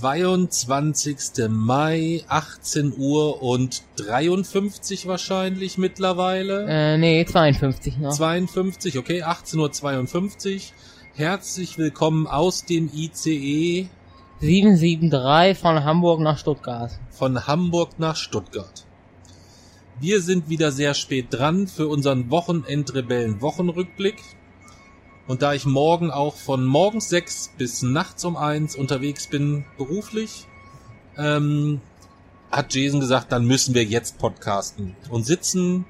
22. Mai, 18 Uhr und 53 wahrscheinlich mittlerweile. Äh, nee, 52 noch. 52, okay, 18.52 Uhr. Herzlich willkommen aus dem ICE 773 von Hamburg nach Stuttgart. von Hamburg nach Stuttgart. Wir sind wieder sehr spät dran für unseren Wochenendrebellen-Wochenrückblick. Und da ich morgen auch von morgens sechs bis nachts um eins unterwegs bin, beruflich, ähm, hat Jason gesagt, dann müssen wir jetzt podcasten. Und sitzen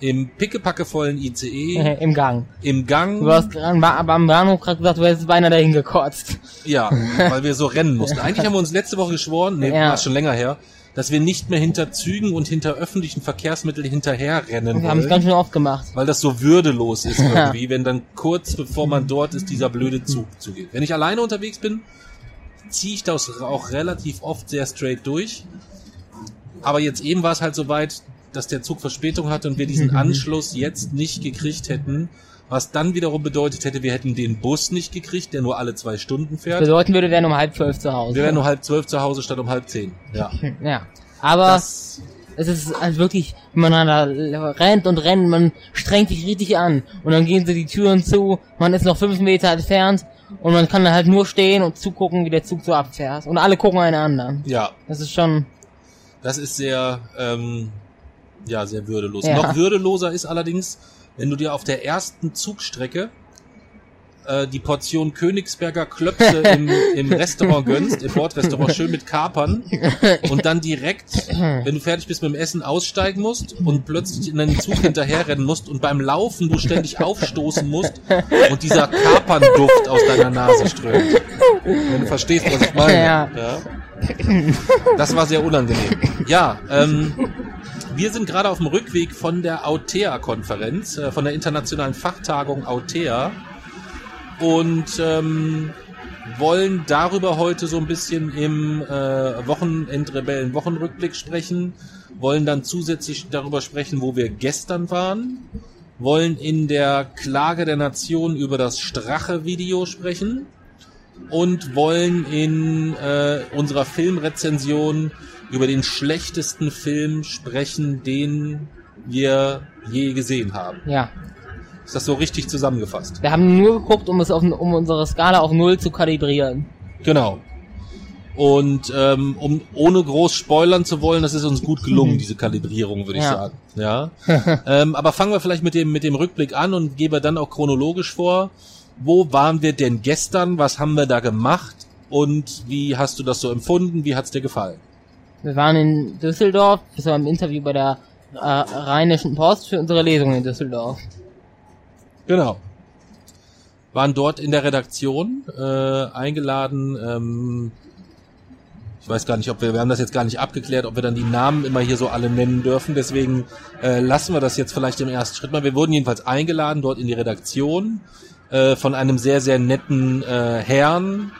im pickepackevollen ICE, Im Gang. im Gang. Du hast am Bahnhof gerade gesagt, du hättest beinahe dahin gekotzt. Ja, weil wir so rennen mussten. Eigentlich haben wir uns letzte Woche geschworen, nee, Ja. war schon länger her, dass wir nicht mehr hinter Zügen und hinter öffentlichen Verkehrsmitteln hinterherrennen Wir haben es ganz schön oft gemacht. weil das so würdelos ist irgendwie, wenn dann kurz bevor man dort ist, dieser blöde Zug zugeht. Wenn ich alleine unterwegs bin, ziehe ich das auch relativ oft sehr straight durch. Aber jetzt eben war es halt so weit, dass der Zug Verspätung hatte und wir diesen Anschluss jetzt nicht gekriegt hätten, was dann wiederum bedeutet hätte, wir hätten den Bus nicht gekriegt, der nur alle zwei Stunden fährt. Bedeuten würde, wir wären um halb zwölf zu Hause. Wir wären nur halb zwölf zu Hause statt um halb zehn. Ja. ja. Aber Das, es ist halt wirklich, wenn man da rennt und rennt, man strengt sich richtig an. Und dann gehen sie die Türen zu, man ist noch fünf Meter entfernt und man kann dann halt nur stehen und zugucken, wie der Zug so abfährt. Und alle gucken einen an. ja, Das ist schon, Das ist sehr, ähm, ja, sehr würdelos. Ja. Noch würdeloser ist allerdings, wenn du dir auf der ersten Zugstrecke äh, die Portion Königsberger Klöpse im, im Restaurant gönnst, im Bordrestaurant, schön mit Kapern und dann direkt, wenn du fertig bist mit dem Essen, aussteigen musst und plötzlich in den Zug hinterherrennen musst und beim Laufen du ständig aufstoßen musst und dieser Kapernduft aus deiner Nase strömt. Wenn du verstehst, was ich meine. Ja. Das war sehr unangenehm. Ja, ähm, wir sind gerade auf dem Rückweg von der Autea-Konferenz, äh, von der internationalen Fachtagung Autea. Und ähm, wollen darüber heute so ein bisschen im äh, Wochenendrebellen-Wochenrückblick sprechen, wollen dann zusätzlich darüber sprechen, wo wir gestern waren, wollen in der Klage der Nation über das Strache-Video sprechen und wollen in äh, unserer Filmrezension über den schlechtesten Film sprechen, den wir je gesehen haben. ja. Ist das so richtig zusammengefasst? Wir haben nur geguckt, um es auf, um unsere Skala auf null zu kalibrieren. Genau. Und ähm, um ohne groß spoilern zu wollen, das ist uns gut gelungen, diese Kalibrierung, würde ich Ja. sagen. Ja. ähm, aber fangen wir vielleicht mit dem mit dem Rückblick an und gehen wir dann auch chronologisch vor. Wo waren wir denn gestern? Was haben wir da gemacht? Und wie hast du das so empfunden? Wie hat's dir gefallen? Wir waren in Düsseldorf, das war im Interview bei der äh, Rheinischen Post für unsere Lesung in Düsseldorf. Genau. Waren dort in der Redaktion äh, eingeladen. Ähm, ich weiß gar nicht, ob wir, wir haben das jetzt gar nicht abgeklärt, ob wir dann die Namen immer hier so alle nennen dürfen. Deswegen äh, lassen wir das jetzt vielleicht im ersten Schritt mal. Wir wurden jedenfalls eingeladen dort in die Redaktion äh, von einem sehr, sehr netten äh, Herrn,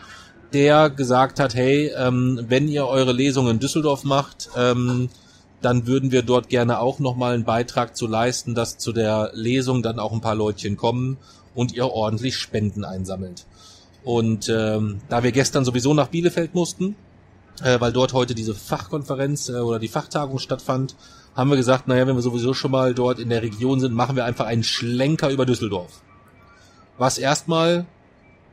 der gesagt hat, hey, ähm, wenn ihr eure Lesung in Düsseldorf macht, ähm, dann würden wir dort gerne auch nochmal einen Beitrag zu leisten, dass zu der Lesung dann auch ein paar Leutchen kommen und ihr ordentlich Spenden einsammelt. Und ähm, da wir gestern sowieso nach Bielefeld mussten, äh, weil dort heute diese Fachkonferenz äh, oder die Fachtagung stattfand, haben wir gesagt, naja, wenn wir sowieso schon mal dort in der Region sind, machen wir einfach einen Schlenker über Düsseldorf. Was erstmal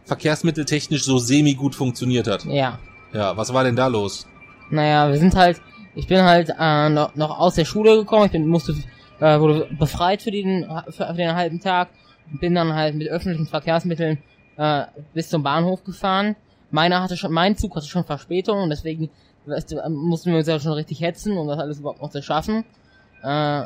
verkehrsmitteltechnisch so semi gut funktioniert hat. Ja. Ja, was war denn da los? Naja, wir sind halt, ich bin halt äh, noch, noch aus der Schule gekommen, ich bin, musste, äh, wurde befreit für den, für, für den halben Tag und bin dann halt mit öffentlichen Verkehrsmitteln äh, bis zum Bahnhof gefahren. Meiner hatte schon, mein Zug hatte schon Verspätung und deswegen weißt du, mussten wir uns ja schon richtig hetzen, um das alles überhaupt noch zu schaffen. Äh,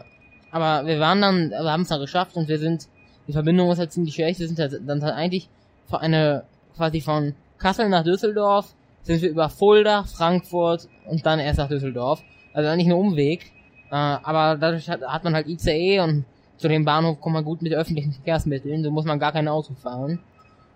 aber wir waren dann, wir haben es dann geschafft und wir sind, die Verbindung ist halt ziemlich schlecht, wir sind halt, dann halt eigentlich eine, quasi von Kassel nach Düsseldorf, sind wir über Fulda, Frankfurt und dann erst nach Düsseldorf. Also eigentlich ein Umweg. Äh, aber dadurch hat, hat man halt ICE und zu dem Bahnhof kommt man gut mit öffentlichen Verkehrsmitteln, so muss man gar kein Auto fahren.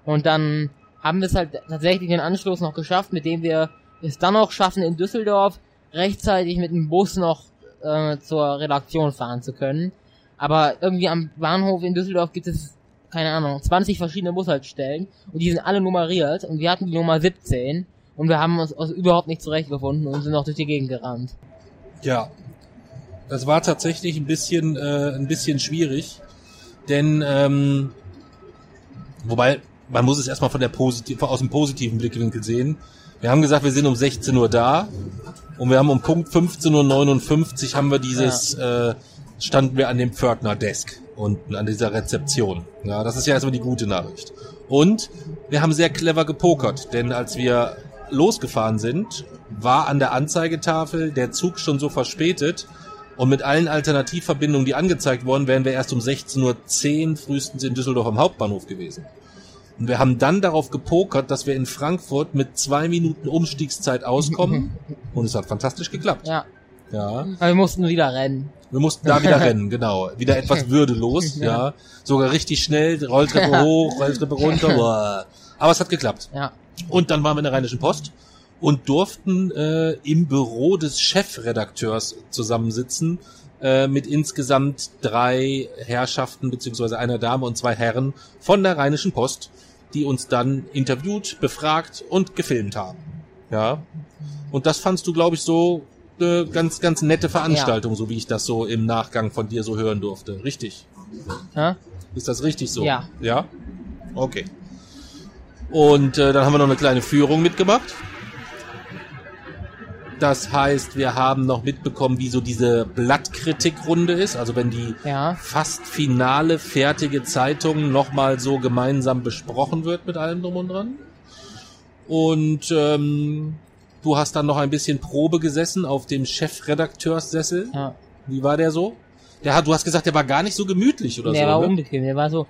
Und dann haben wir es halt tatsächlich den Anschluss noch geschafft, mit dem wir es dann auch schaffen, in Düsseldorf rechtzeitig mit dem Bus noch äh, zur Redaktion fahren zu können. Aber irgendwie am Bahnhof in Düsseldorf gibt es, keine Ahnung, 20 verschiedene Bushaltestellen und die sind alle nummeriert und wir hatten die Nummer 17 und wir haben uns aus überhaupt nicht zurechtgefunden und sind noch durch die Gegend gerannt. Ja, das war tatsächlich ein bisschen, äh, ein bisschen schwierig, denn ähm, wobei man muss es erstmal von der positiv, aus dem positiven Blickwinkel sehen. Wir haben gesagt, wir sind um 16 Uhr da und wir haben um Punkt 15.59 Uhr haben wir dieses, ja. äh, standen wir an dem Pförtner Desk unten an dieser Rezeption. Ja, das ist ja erstmal die gute Nachricht. Und wir haben sehr clever gepokert, denn als wir losgefahren sind, war an der Anzeigetafel der Zug schon so verspätet und mit allen Alternativverbindungen, die angezeigt worden, wären wir erst um 16.10 Uhr frühestens in Düsseldorf am Hauptbahnhof gewesen. Und wir haben dann darauf gepokert, dass wir in Frankfurt mit zwei Minuten Umstiegszeit auskommen. und es hat fantastisch geklappt. Ja. Ja. Aber wir mussten wieder rennen. Wir mussten da wieder rennen, genau. Wieder etwas würdelos, ja. ja. Sogar richtig schnell, Rolltreppe hoch, Rolltreppe runter. Boah. Aber es hat geklappt. Ja. Und dann waren wir in der Rheinischen Post und durften äh, im Büro des Chefredakteurs zusammensitzen äh, mit insgesamt drei Herrschaften beziehungsweise einer Dame und zwei Herren von der Rheinischen Post, die uns dann interviewt, befragt und gefilmt haben. Ja. Und das fandst du, glaube ich, so eine ganz, ganz nette Veranstaltung, ja. so wie ich das so im Nachgang von dir so hören durfte. Richtig. Ja? Ist das richtig so? Ja. Ja? Okay. Und äh, dann haben wir noch eine kleine Führung mitgemacht. Das heißt, wir haben noch mitbekommen, wie so diese Blattkritikrunde ist. Also wenn die ja. fast finale, fertige Zeitung nochmal so gemeinsam besprochen wird mit allem drum und dran. Und ähm, du hast dann noch ein bisschen Probe gesessen auf dem Chefredakteurssessel. Ja. Wie war der so? Der hat, du hast gesagt, der war gar nicht so gemütlich oder der so. Der war ne? unbequem. Der war so,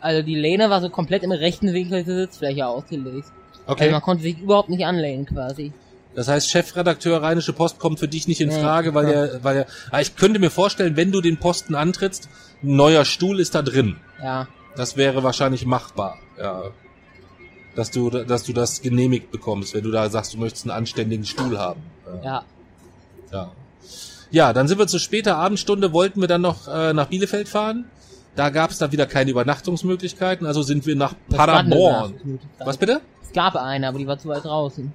also die Lehne war so komplett im rechten Winkel der Sitzfläche ausgelegt. Okay. Also man konnte sich überhaupt nicht anlehnen quasi. Das heißt, Chefredakteur Rheinische Post kommt für dich nicht in Frage, weil er, weil er, ah, ich könnte mir vorstellen, wenn du den Posten antrittst, ein neuer Stuhl ist da drin. Ja. Das wäre wahrscheinlich machbar, ja. Dass du, dass du das genehmigt bekommst, wenn du da sagst, du möchtest einen anständigen Stuhl haben. Ja. Ja. Ja, dann sind wir zur später Abendstunde, wollten wir dann noch äh, nach Bielefeld fahren. Da gab es dann wieder keine Übernachtungsmöglichkeiten, also sind wir nach Paderborn. Was bitte? Es gab eine, aber die war zu weit draußen.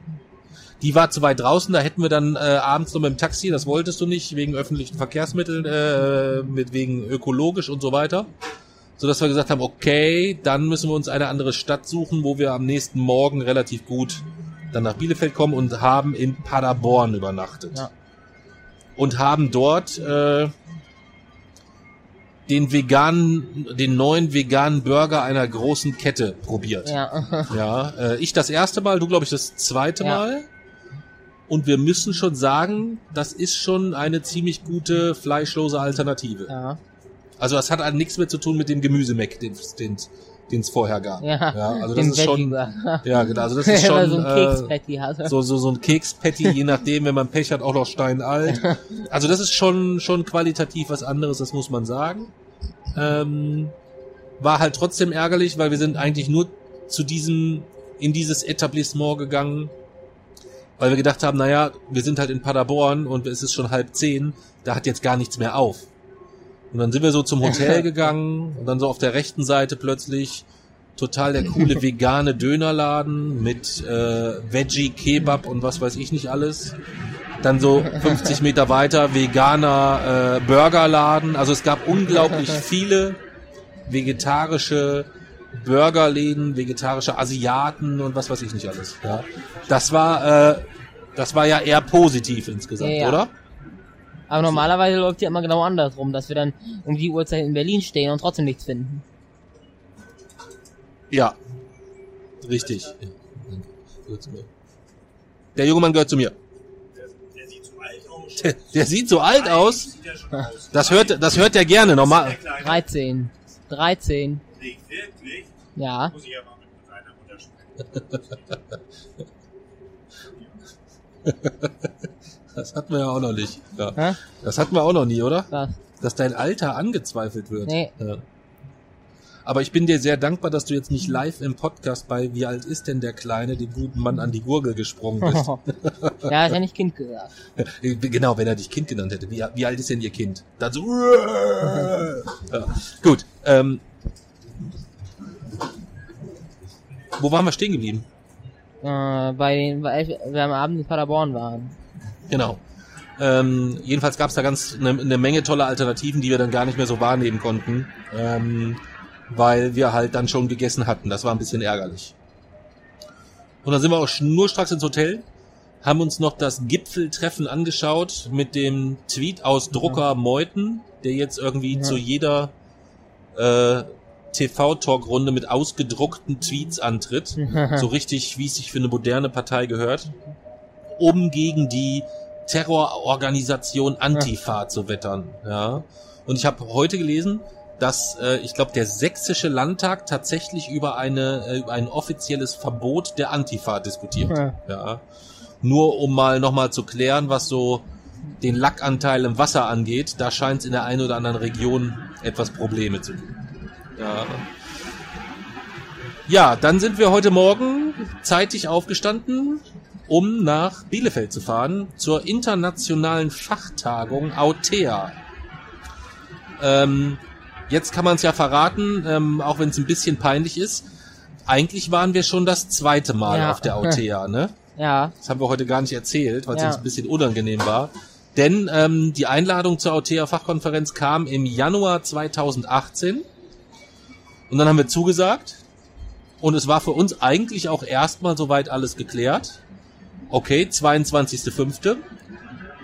Die war zu weit draußen, da hätten wir dann äh, abends noch mit dem Taxi, das wolltest du nicht, wegen öffentlichen Verkehrsmitteln, äh, mit wegen ökologisch und so weiter. So dass wir gesagt haben, okay, dann müssen wir uns eine andere Stadt suchen, wo wir am nächsten Morgen relativ gut dann nach Bielefeld kommen und haben in Paderborn übernachtet. Ja. Und haben dort äh, den veganen, den neuen veganen Burger einer großen Kette probiert. Ja. ja äh, ich das erste Mal, du glaube ich das zweite Ja. Mal. Und wir müssen schon sagen, das ist schon eine ziemlich gute fleischlose Alternative. Ja. Also das hat halt nichts mehr zu tun mit dem Gemüsemeck, den den den es vorher gab. Ja. ja also das ist schon, Veggie-Burger. ja genau, also das ist schon so ein äh, Kekspatty hatte. so so so ein Kekspatty, je nachdem, wenn man Pech hat, auch noch steinalt. Also das ist schon schon qualitativ was anderes, das muss man sagen. Ähm, war halt trotzdem ärgerlich, weil wir sind eigentlich nur zu diesem in dieses Etablissement gegangen, weil wir gedacht haben, naja, wir sind halt in Paderborn und es ist schon halb zehn, da hat jetzt gar nichts mehr auf. Und dann sind wir so zum Hotel gegangen und dann so auf der rechten Seite plötzlich total der coole vegane Dönerladen mit äh, Veggie Kebab und was weiß ich nicht alles. Dann so 50 Meter weiter veganer äh, Burgerladen. Also es gab unglaublich viele vegetarische Burgerläden, vegetarische Asiaten und was weiß ich nicht alles. Ja. Das war äh, das war ja eher positiv insgesamt, Ja, oder? Aber normalerweise läuft ja immer genau andersrum, dass wir dann um die Uhrzeit in Berlin stehen und trotzdem nichts finden. Ja. Richtig. Der junge Mann gehört zu mir. Der Der, sieht so alt aus. Das hört, das hört er gerne. Normal. Der Kleine. 13. 13. Nee, wirklich? Ja. Das hatten wir ja auch noch nicht. Ja. Hä? Das hatten wir auch noch nie, oder? Was? Dass dein Alter angezweifelt wird. Nee. Ja. Aber ich bin dir sehr dankbar, dass du jetzt nicht live im Podcast bei Wie alt ist denn der Kleine, dem guten Mann an die Gurgel gesprungen bist. ja, hat ja nicht Kind gesagt. genau, wenn er dich Kind genannt hätte. Wie, wie alt ist denn ihr Kind? Dann so. ja. Gut. Ähm, wo waren wir stehen geblieben? Äh, bei den, weil wir am Abend in Paderborn waren. Genau. Ähm, jedenfalls gab es da ganz eine ne Menge tolle Alternativen, die wir dann gar nicht mehr so wahrnehmen konnten, ähm, weil wir halt dann schon gegessen hatten. Das war ein bisschen ärgerlich. Und dann sind wir auch schnurstracks ins Hotel, haben uns noch das Gipfeltreffen angeschaut mit dem Tweet aus Drucker Meuthen, der jetzt irgendwie Ja. zu jeder äh, TV-Talk-Runde mit ausgedruckten Tweets antritt. so richtig, wie es sich für eine moderne Partei gehört, um gegen die Terrororganisation Antifa zu wettern. Ja. Und ich habe heute gelesen, dass äh, ich glaube der sächsische Landtag tatsächlich über eine äh, über ein offizielles Verbot der Antifa diskutiert. Ja. Ja. Nur um mal nochmal zu klären, was so den Lackanteil im Wasser angeht, da scheint es in der einen oder anderen Region etwas Probleme zu geben. Ja. Ja, dann sind wir heute Morgen zeitig aufgestanden, um nach Bielefeld zu fahren zur internationalen Fachtagung Autea. Ähm, jetzt kann man es ja verraten, ähm, auch wenn es ein bisschen peinlich ist. Eigentlich waren wir schon das zweite Mal Ja. auf der Autea, ne? Ja. Das haben wir heute gar nicht erzählt, weil es Ja. uns ein bisschen unangenehm war. Denn ähm, die Einladung zur Autea-Fachkonferenz kam im Januar 2018. Und dann haben wir zugesagt. Und es war für uns eigentlich auch erstmal soweit alles geklärt. Okay, 22.05.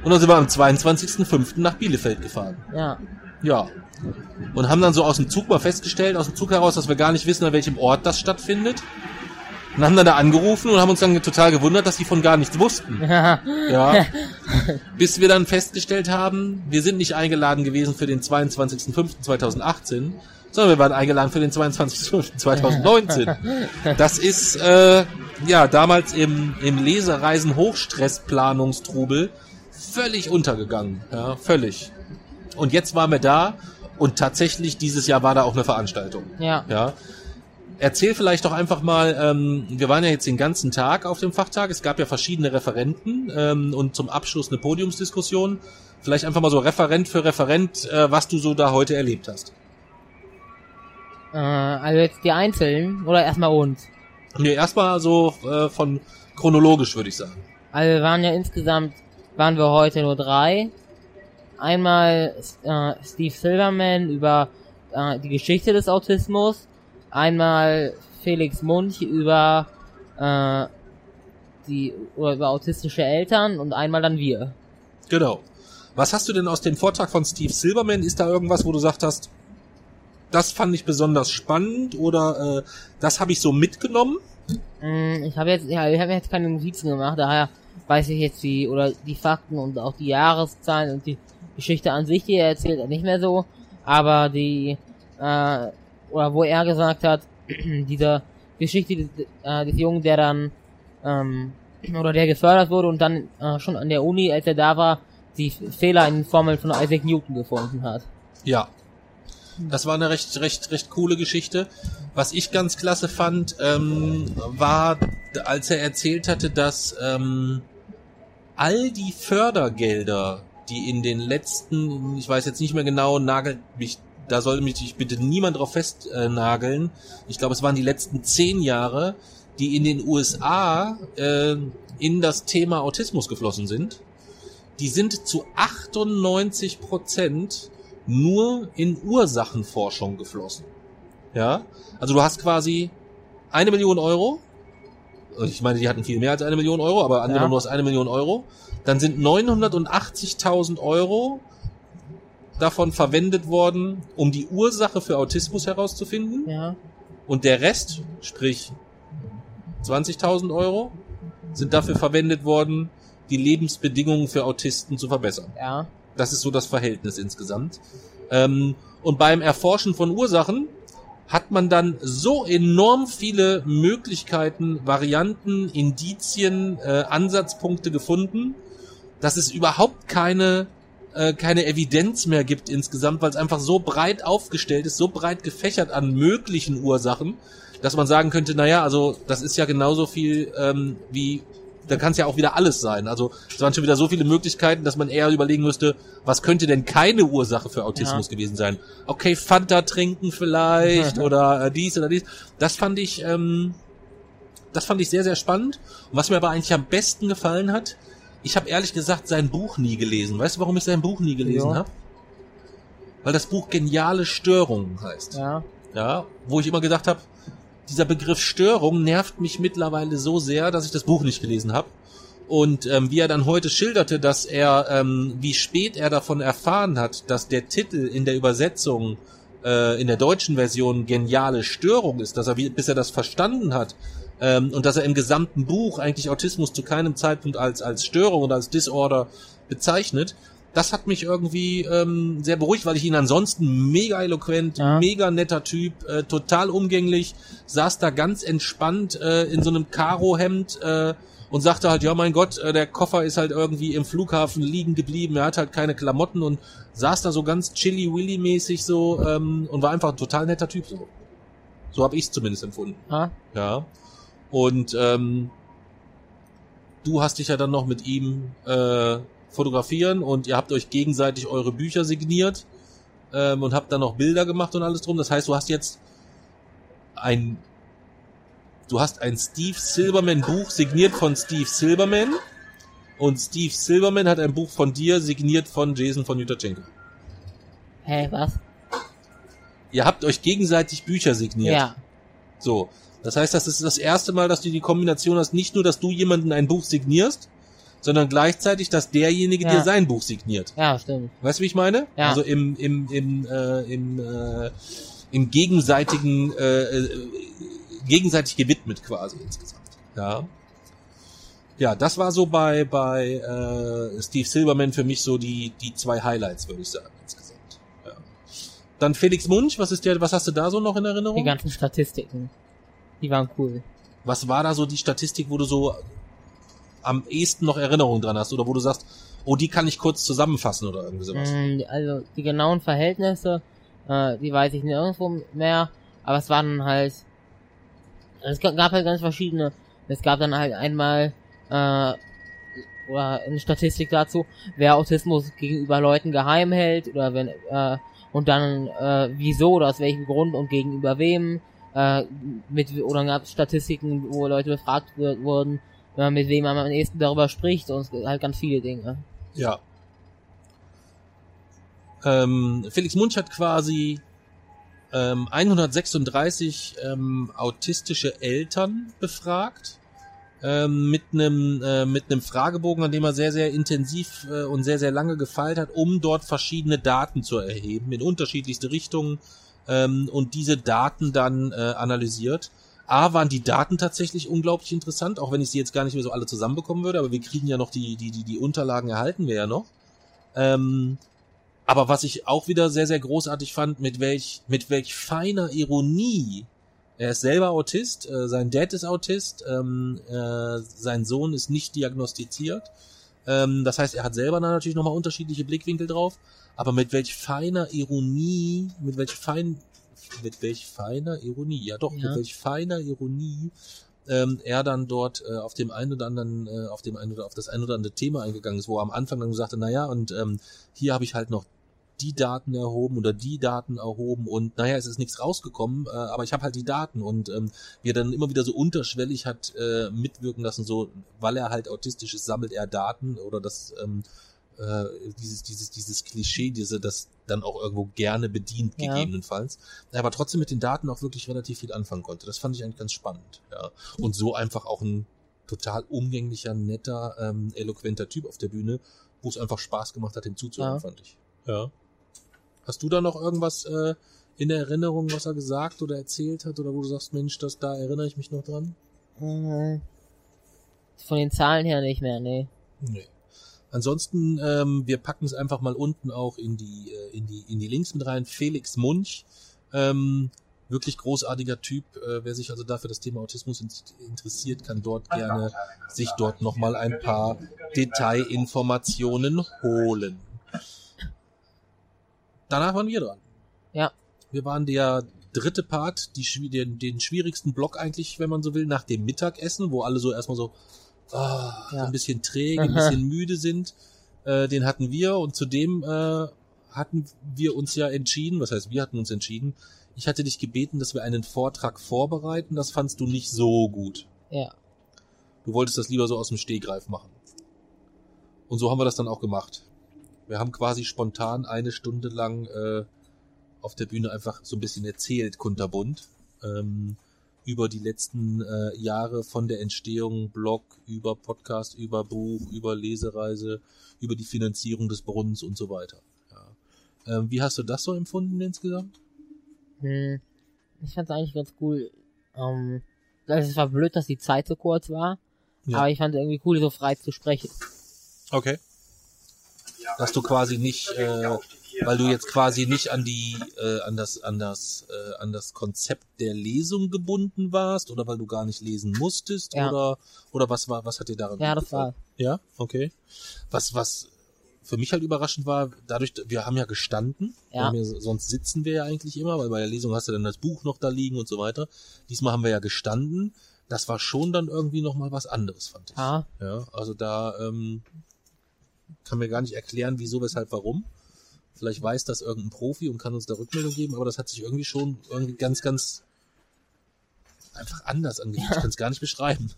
Und dann sind wir am 22.05. nach Bielefeld gefahren. Ja. Ja. Und haben dann so aus dem Zug mal festgestellt, aus dem Zug heraus, dass wir gar nicht wissen, an welchem Ort das stattfindet. Und haben dann da angerufen und haben uns dann total gewundert, dass die von gar nichts wussten. Ja. Ja. Bis wir dann festgestellt haben, wir sind nicht eingeladen gewesen für den 22.05.2018, sondern wir waren eingeladen für den 22.05.2019. Das ist äh, ja damals im, im Lesereisen Hochstressplanungstrubel völlig untergegangen. Ja, völlig. Und jetzt waren wir da und tatsächlich dieses Jahr war da auch eine Veranstaltung. Ja. Ja. Erzähl vielleicht doch einfach mal, ähm, wir waren ja jetzt den ganzen Tag auf dem Fachtag, es gab ja verschiedene Referenten ähm, und zum Abschluss eine Podiumsdiskussion. Vielleicht einfach mal so Referent für Referent, äh, was du so da heute erlebt hast. Äh, also jetzt die Einzelnen oder erstmal uns. Nee, erstmal so äh, von chronologisch würde ich sagen. Also wir waren ja insgesamt, waren wir heute nur drei. Einmal äh, Steve Silverman über äh, die Geschichte des Autismus. Einmal Felix Munch über äh, die oder über autistische Eltern und einmal dann wir. Genau. Was hast du denn aus dem Vortrag von Steve Silverman? Ist da irgendwas, wo du gesagt hast, das fand ich besonders spannend oder äh, das habe ich so mitgenommen? Mm, Ich habe jetzt, ja, ich habe jetzt keine Notizen gemacht, daher weiß ich jetzt die oder die Fakten und auch die Jahreszahlen und die Geschichte an sich, die er erzählt, hat, nicht mehr so. Aber die äh, oder wo er gesagt hat, diese Geschichte des, äh, des Jungen, der dann ähm, oder der gefördert wurde und dann äh, schon an der Uni, als er da war, die Fehler in den Formeln von Isaac Newton gefunden hat. Ja. Das war eine recht, recht, recht coole Geschichte. Was ich ganz klasse fand, ähm, war, als er erzählt hatte, dass ähm, all die Fördergelder, die in den letzten, ich weiß jetzt nicht mehr genau, nagelt mich, da soll mich bitte niemand drauf festnageln. Äh, ich glaube, es waren die letzten zehn Jahre, die in den USA äh, in das Thema Autismus geflossen sind. Die sind zu 98 Prozent nur in Ursachenforschung geflossen. Ja, also du hast quasi eine Million Euro. Und Ich meine, die hatten viel mehr als eine Million Euro, aber angenommen, Ja. du hast eine Million Euro. Dann sind 980.000 Euro davon verwendet worden, um die Ursache für Autismus herauszufinden. Ja. Und der Rest, sprich 20.000 Euro, sind dafür verwendet worden, die Lebensbedingungen für Autisten zu verbessern. Ja. Das ist so das Verhältnis insgesamt. Ähm, und beim Erforschen von Ursachen hat man dann so enorm viele Möglichkeiten, Varianten, Indizien, äh, Ansatzpunkte gefunden, dass es überhaupt keine äh, keine Evidenz mehr gibt insgesamt, weil es einfach so breit aufgestellt ist, so breit gefächert an möglichen Ursachen, dass man sagen könnte, naja, also das ist ja genauso viel ähm, wie da kann es ja auch wieder alles sein. Also es waren schon wieder so viele Möglichkeiten, dass man eher überlegen müsste, was könnte denn keine Ursache für Autismus Ja. gewesen sein? Okay, Fanta trinken vielleicht oder äh, dies oder dies. Das fand ich, ähm, das fand ich sehr sehr spannend. Und was mir aber eigentlich am besten gefallen hat, ich habe ehrlich gesagt sein Buch nie gelesen. Weißt du, warum ich sein Buch nie gelesen Ja. habe? Weil das Buch Geniale Störungen heißt Ja. ja, wo ich immer gedacht habe, dieser Begriff Störung nervt mich mittlerweile so sehr, dass ich das Buch nicht gelesen habe. Und ähm, wie er dann heute schilderte, dass er, ähm, wie spät er davon erfahren hat, dass der Titel in der Übersetzung äh, in der deutschen Version geniale Störung ist, dass er, wie- bis er das verstanden hat ähm, und dass er im gesamten Buch eigentlich Autismus zu keinem Zeitpunkt als als Störung oder als Disorder bezeichnet, das hat mich irgendwie ähm, sehr beruhigt, weil ich ihn ansonsten mega eloquent, Ja. mega netter Typ, äh, total umgänglich, saß da ganz entspannt äh, in so einem Karohemd äh, und sagte halt, ja mein Gott, äh, der Koffer ist halt irgendwie im Flughafen liegen geblieben, er hat halt keine Klamotten und saß da so ganz chilly-willy-mäßig so ähm, und war einfach ein total netter Typ so. So habe ich es zumindest empfunden. Ah, Ja. Und ähm, du hast dich ja dann noch mit ihm äh, fotografieren und ihr habt euch gegenseitig eure Bücher signiert ähm, und habt dann noch Bilder gemacht und alles drum. Das heißt, du hast jetzt ein du hast ein Steve Silberman Buch signiert von Steve Silberman und Steve Silberman hat ein Buch von dir signiert von Jason von Jutachenko. hä, was? Ihr habt euch gegenseitig Bücher signiert. Ja. So. Das heißt, das ist das erste Mal, dass du die Kombination hast, nicht nur, dass du jemanden ein Buch signierst, sondern gleichzeitig, dass derjenige Ja. dir sein Buch signiert. Ja, stimmt. Weißt du, wie ich meine? Ja. Also im, im, im, äh, im, äh, im gegenseitigen, äh, äh, gegenseitig gewidmet quasi insgesamt. Ja. Ja, das war so bei, bei äh, Steve Silberman für mich so die, die zwei Highlights, würde ich sagen, insgesamt. Ja. Dann Felix Munch, was ist der, was hast du da so noch in Erinnerung? Die ganzen Statistiken. Die waren cool. Was war da so die Statistik, wo du so am ehesten noch Erinnerungen dran hast oder wo du sagst, oh, die kann ich kurz zusammenfassen oder irgendwie sowas? Mm, Also die genauen Verhältnisse, äh, die weiß ich nirgendwo mehr, aber es waren halt, es ga- gab halt ganz verschiedene. Es gab dann halt einmal äh, oder eine Statistik dazu, wer Autismus gegenüber Leuten geheim hält oder wenn äh, und dann äh, wieso oder aus welchem Grund und gegenüber wem. Äh, mit oder gab es Statistiken, wo Leute befragt wird, wurden, äh, mit wem man am ehesten darüber spricht und halt ganz viele Dinge. Ja. Ähm, Felix Munch hat quasi ähm, 136 ähm, autistische Eltern befragt ähm, mit einem äh, mit einem Fragebogen, an dem er sehr sehr intensiv äh, und sehr sehr lange gefeilt hat, um dort verschiedene Daten zu erheben in unterschiedlichste Richtungen ähm, und diese Daten dann äh, analysiert. A, waren die Daten tatsächlich unglaublich interessant, auch wenn ich sie jetzt gar nicht mehr so alle zusammenbekommen würde, aber wir kriegen ja noch die, die, die, die Unterlagen erhalten wir ja noch. Ähm, aber was ich auch wieder sehr, sehr großartig fand, mit welch, mit welch feiner Ironie er ist selber Autist, äh, sein Dad ist Autist, ähm, äh, sein Sohn ist nicht diagnostiziert. Ähm, das heißt, er hat selber da natürlich nochmal unterschiedliche Blickwinkel drauf. Aber mit welch feiner Ironie, mit welch fein, mit welch feiner Ironie, ja doch, Ja. mit welch feiner Ironie ähm, er dann dort äh, auf dem einen oder anderen, äh, auf dem einen oder auf das ein oder andere Thema eingegangen ist, wo er am Anfang dann sagte, naja, und ähm, hier habe ich halt noch die Daten erhoben oder die Daten erhoben und naja, es ist nichts rausgekommen, äh, aber ich habe halt die Daten und ähm, wie er dann immer wieder so unterschwellig hat äh, mitwirken lassen, so weil er halt autistisch ist, sammelt er Daten oder das ähm, äh, dieses dieses dieses Klischee, diese das dann auch irgendwo gerne bedient Ja. gegebenenfalls, aber trotzdem mit den Daten auch wirklich relativ viel anfangen konnte. Das fand ich eigentlich ganz spannend, ja und so einfach auch ein total umgänglicher, netter, ähm, eloquenter Typ auf der Bühne, wo es einfach Spaß gemacht hat, ihm zuzuhören, Ja. fand ich. Ja. Hast du da noch irgendwas äh, in der Erinnerung, was er gesagt oder erzählt hat, oder wo du sagst, Mensch, das da erinnere ich mich noch dran? Äh, Von den Zahlen her nicht mehr, nee. Nee. Ansonsten, ähm, wir packen es einfach mal unten auch in die, äh, in die, in die Links mit rein. Felix Munch, ähm, wirklich großartiger Typ. Äh, wer sich also dafür das Thema Autismus in interessiert, kann dort gerne sich dort nochmal ein paar Detailinformationen holen. Danach waren wir dran. Ja. Wir waren der dritte Part, die, den, den schwierigsten Block eigentlich, wenn man so will, nach dem Mittagessen, wo alle so erstmal so, ah, so Ja. ein bisschen träge, ein bisschen müde sind. Äh, den hatten wir und zudem äh, hatten wir uns ja entschieden, was heißt, wir hatten uns entschieden, ich hatte dich gebeten, dass wir einen Vortrag vorbereiten, das fandst du nicht so gut. Ja. Du wolltest das lieber so aus dem Stehgreif machen. Und so haben wir das dann auch gemacht. Wir haben quasi spontan eine Stunde lang äh, auf der Bühne einfach so ein bisschen erzählt, kunterbunt, ähm, über die letzten äh, Jahre von der Entstehung, Blog, über Podcast, über Buch, über Lesereise, über die Finanzierung des Brunnens und so weiter. Ja. Ähm, wie hast du das so empfunden insgesamt? Hm, ich fand es eigentlich ganz cool. Ähm, also es war blöd, dass die Zeit so kurz war. Ja. Aber ich fand es irgendwie cool, so frei zu sprechen. Okay. Dass du quasi nicht, äh, weil du jetzt quasi nicht an die, äh, an das, an das, äh, an das Konzept der Lesung gebunden warst oder weil du gar nicht lesen musstest Ja. oder, oder was war, was hat dir daran Ja, das war. Ja, okay. Was, was für mich halt überraschend war, dadurch, wir haben ja gestanden, Ja. haben ja, sonst sitzen wir ja eigentlich immer, weil bei der Lesung hast du dann das Buch noch da liegen und so weiter. Diesmal haben wir ja gestanden. Das war schon dann irgendwie nochmal was anderes, fand ich. Ja. Ja, also da ähm, kann mir gar nicht erklären, wieso, weshalb, warum. Vielleicht weiß das irgendein Profi und kann uns da Rückmeldung geben, aber das hat sich irgendwie schon irgendwie ganz, ganz einfach anders angefühlt. Ich kann es gar nicht beschreiben.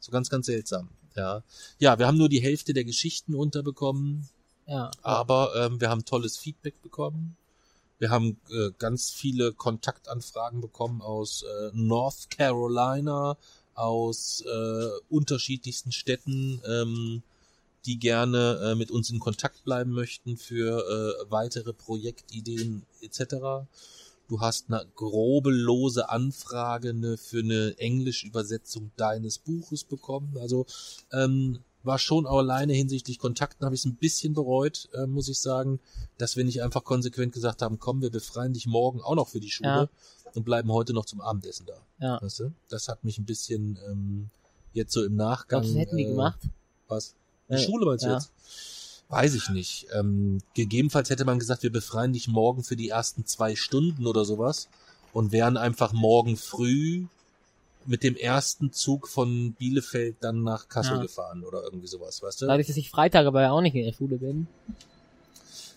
So ganz, ganz seltsam. Ja. Ja, wir haben nur die Hälfte der Geschichten unterbekommen, Ja. aber ähm, wir haben tolles Feedback bekommen. Wir haben äh, ganz viele Kontaktanfragen bekommen aus äh, North Carolina, aus äh, unterschiedlichsten Städten, ähm, die gerne äh, mit uns in Kontakt bleiben möchten für äh, weitere Projektideen etc. Du hast eine grobe lose Anfrage ne, für eine Englischübersetzung deines Buches bekommen. Also ähm, war schon auch alleine hinsichtlich Kontakten habe ich es ein bisschen bereut, äh, muss ich sagen, dass wir nicht einfach konsequent gesagt haben, komm, wir befreien dich morgen auch noch für die Schule Ja. und bleiben heute noch zum Abendessen da. Ja. Weißt du? Das hat mich ein bisschen ähm, jetzt so im Nachgang. Das hätten die äh, gemacht? Was? Die Äh, Schule meinst du ja. jetzt? Weiß ich nicht. Ähm, gegebenenfalls hätte man gesagt, wir befreien dich morgen für die ersten zwei Stunden oder sowas und wären einfach morgen früh mit dem ersten Zug von Bielefeld dann nach Kassel Ja. gefahren oder irgendwie sowas, weißt du? Dadurch, dass ich Freitag aber ja auch nicht in der Schule bin.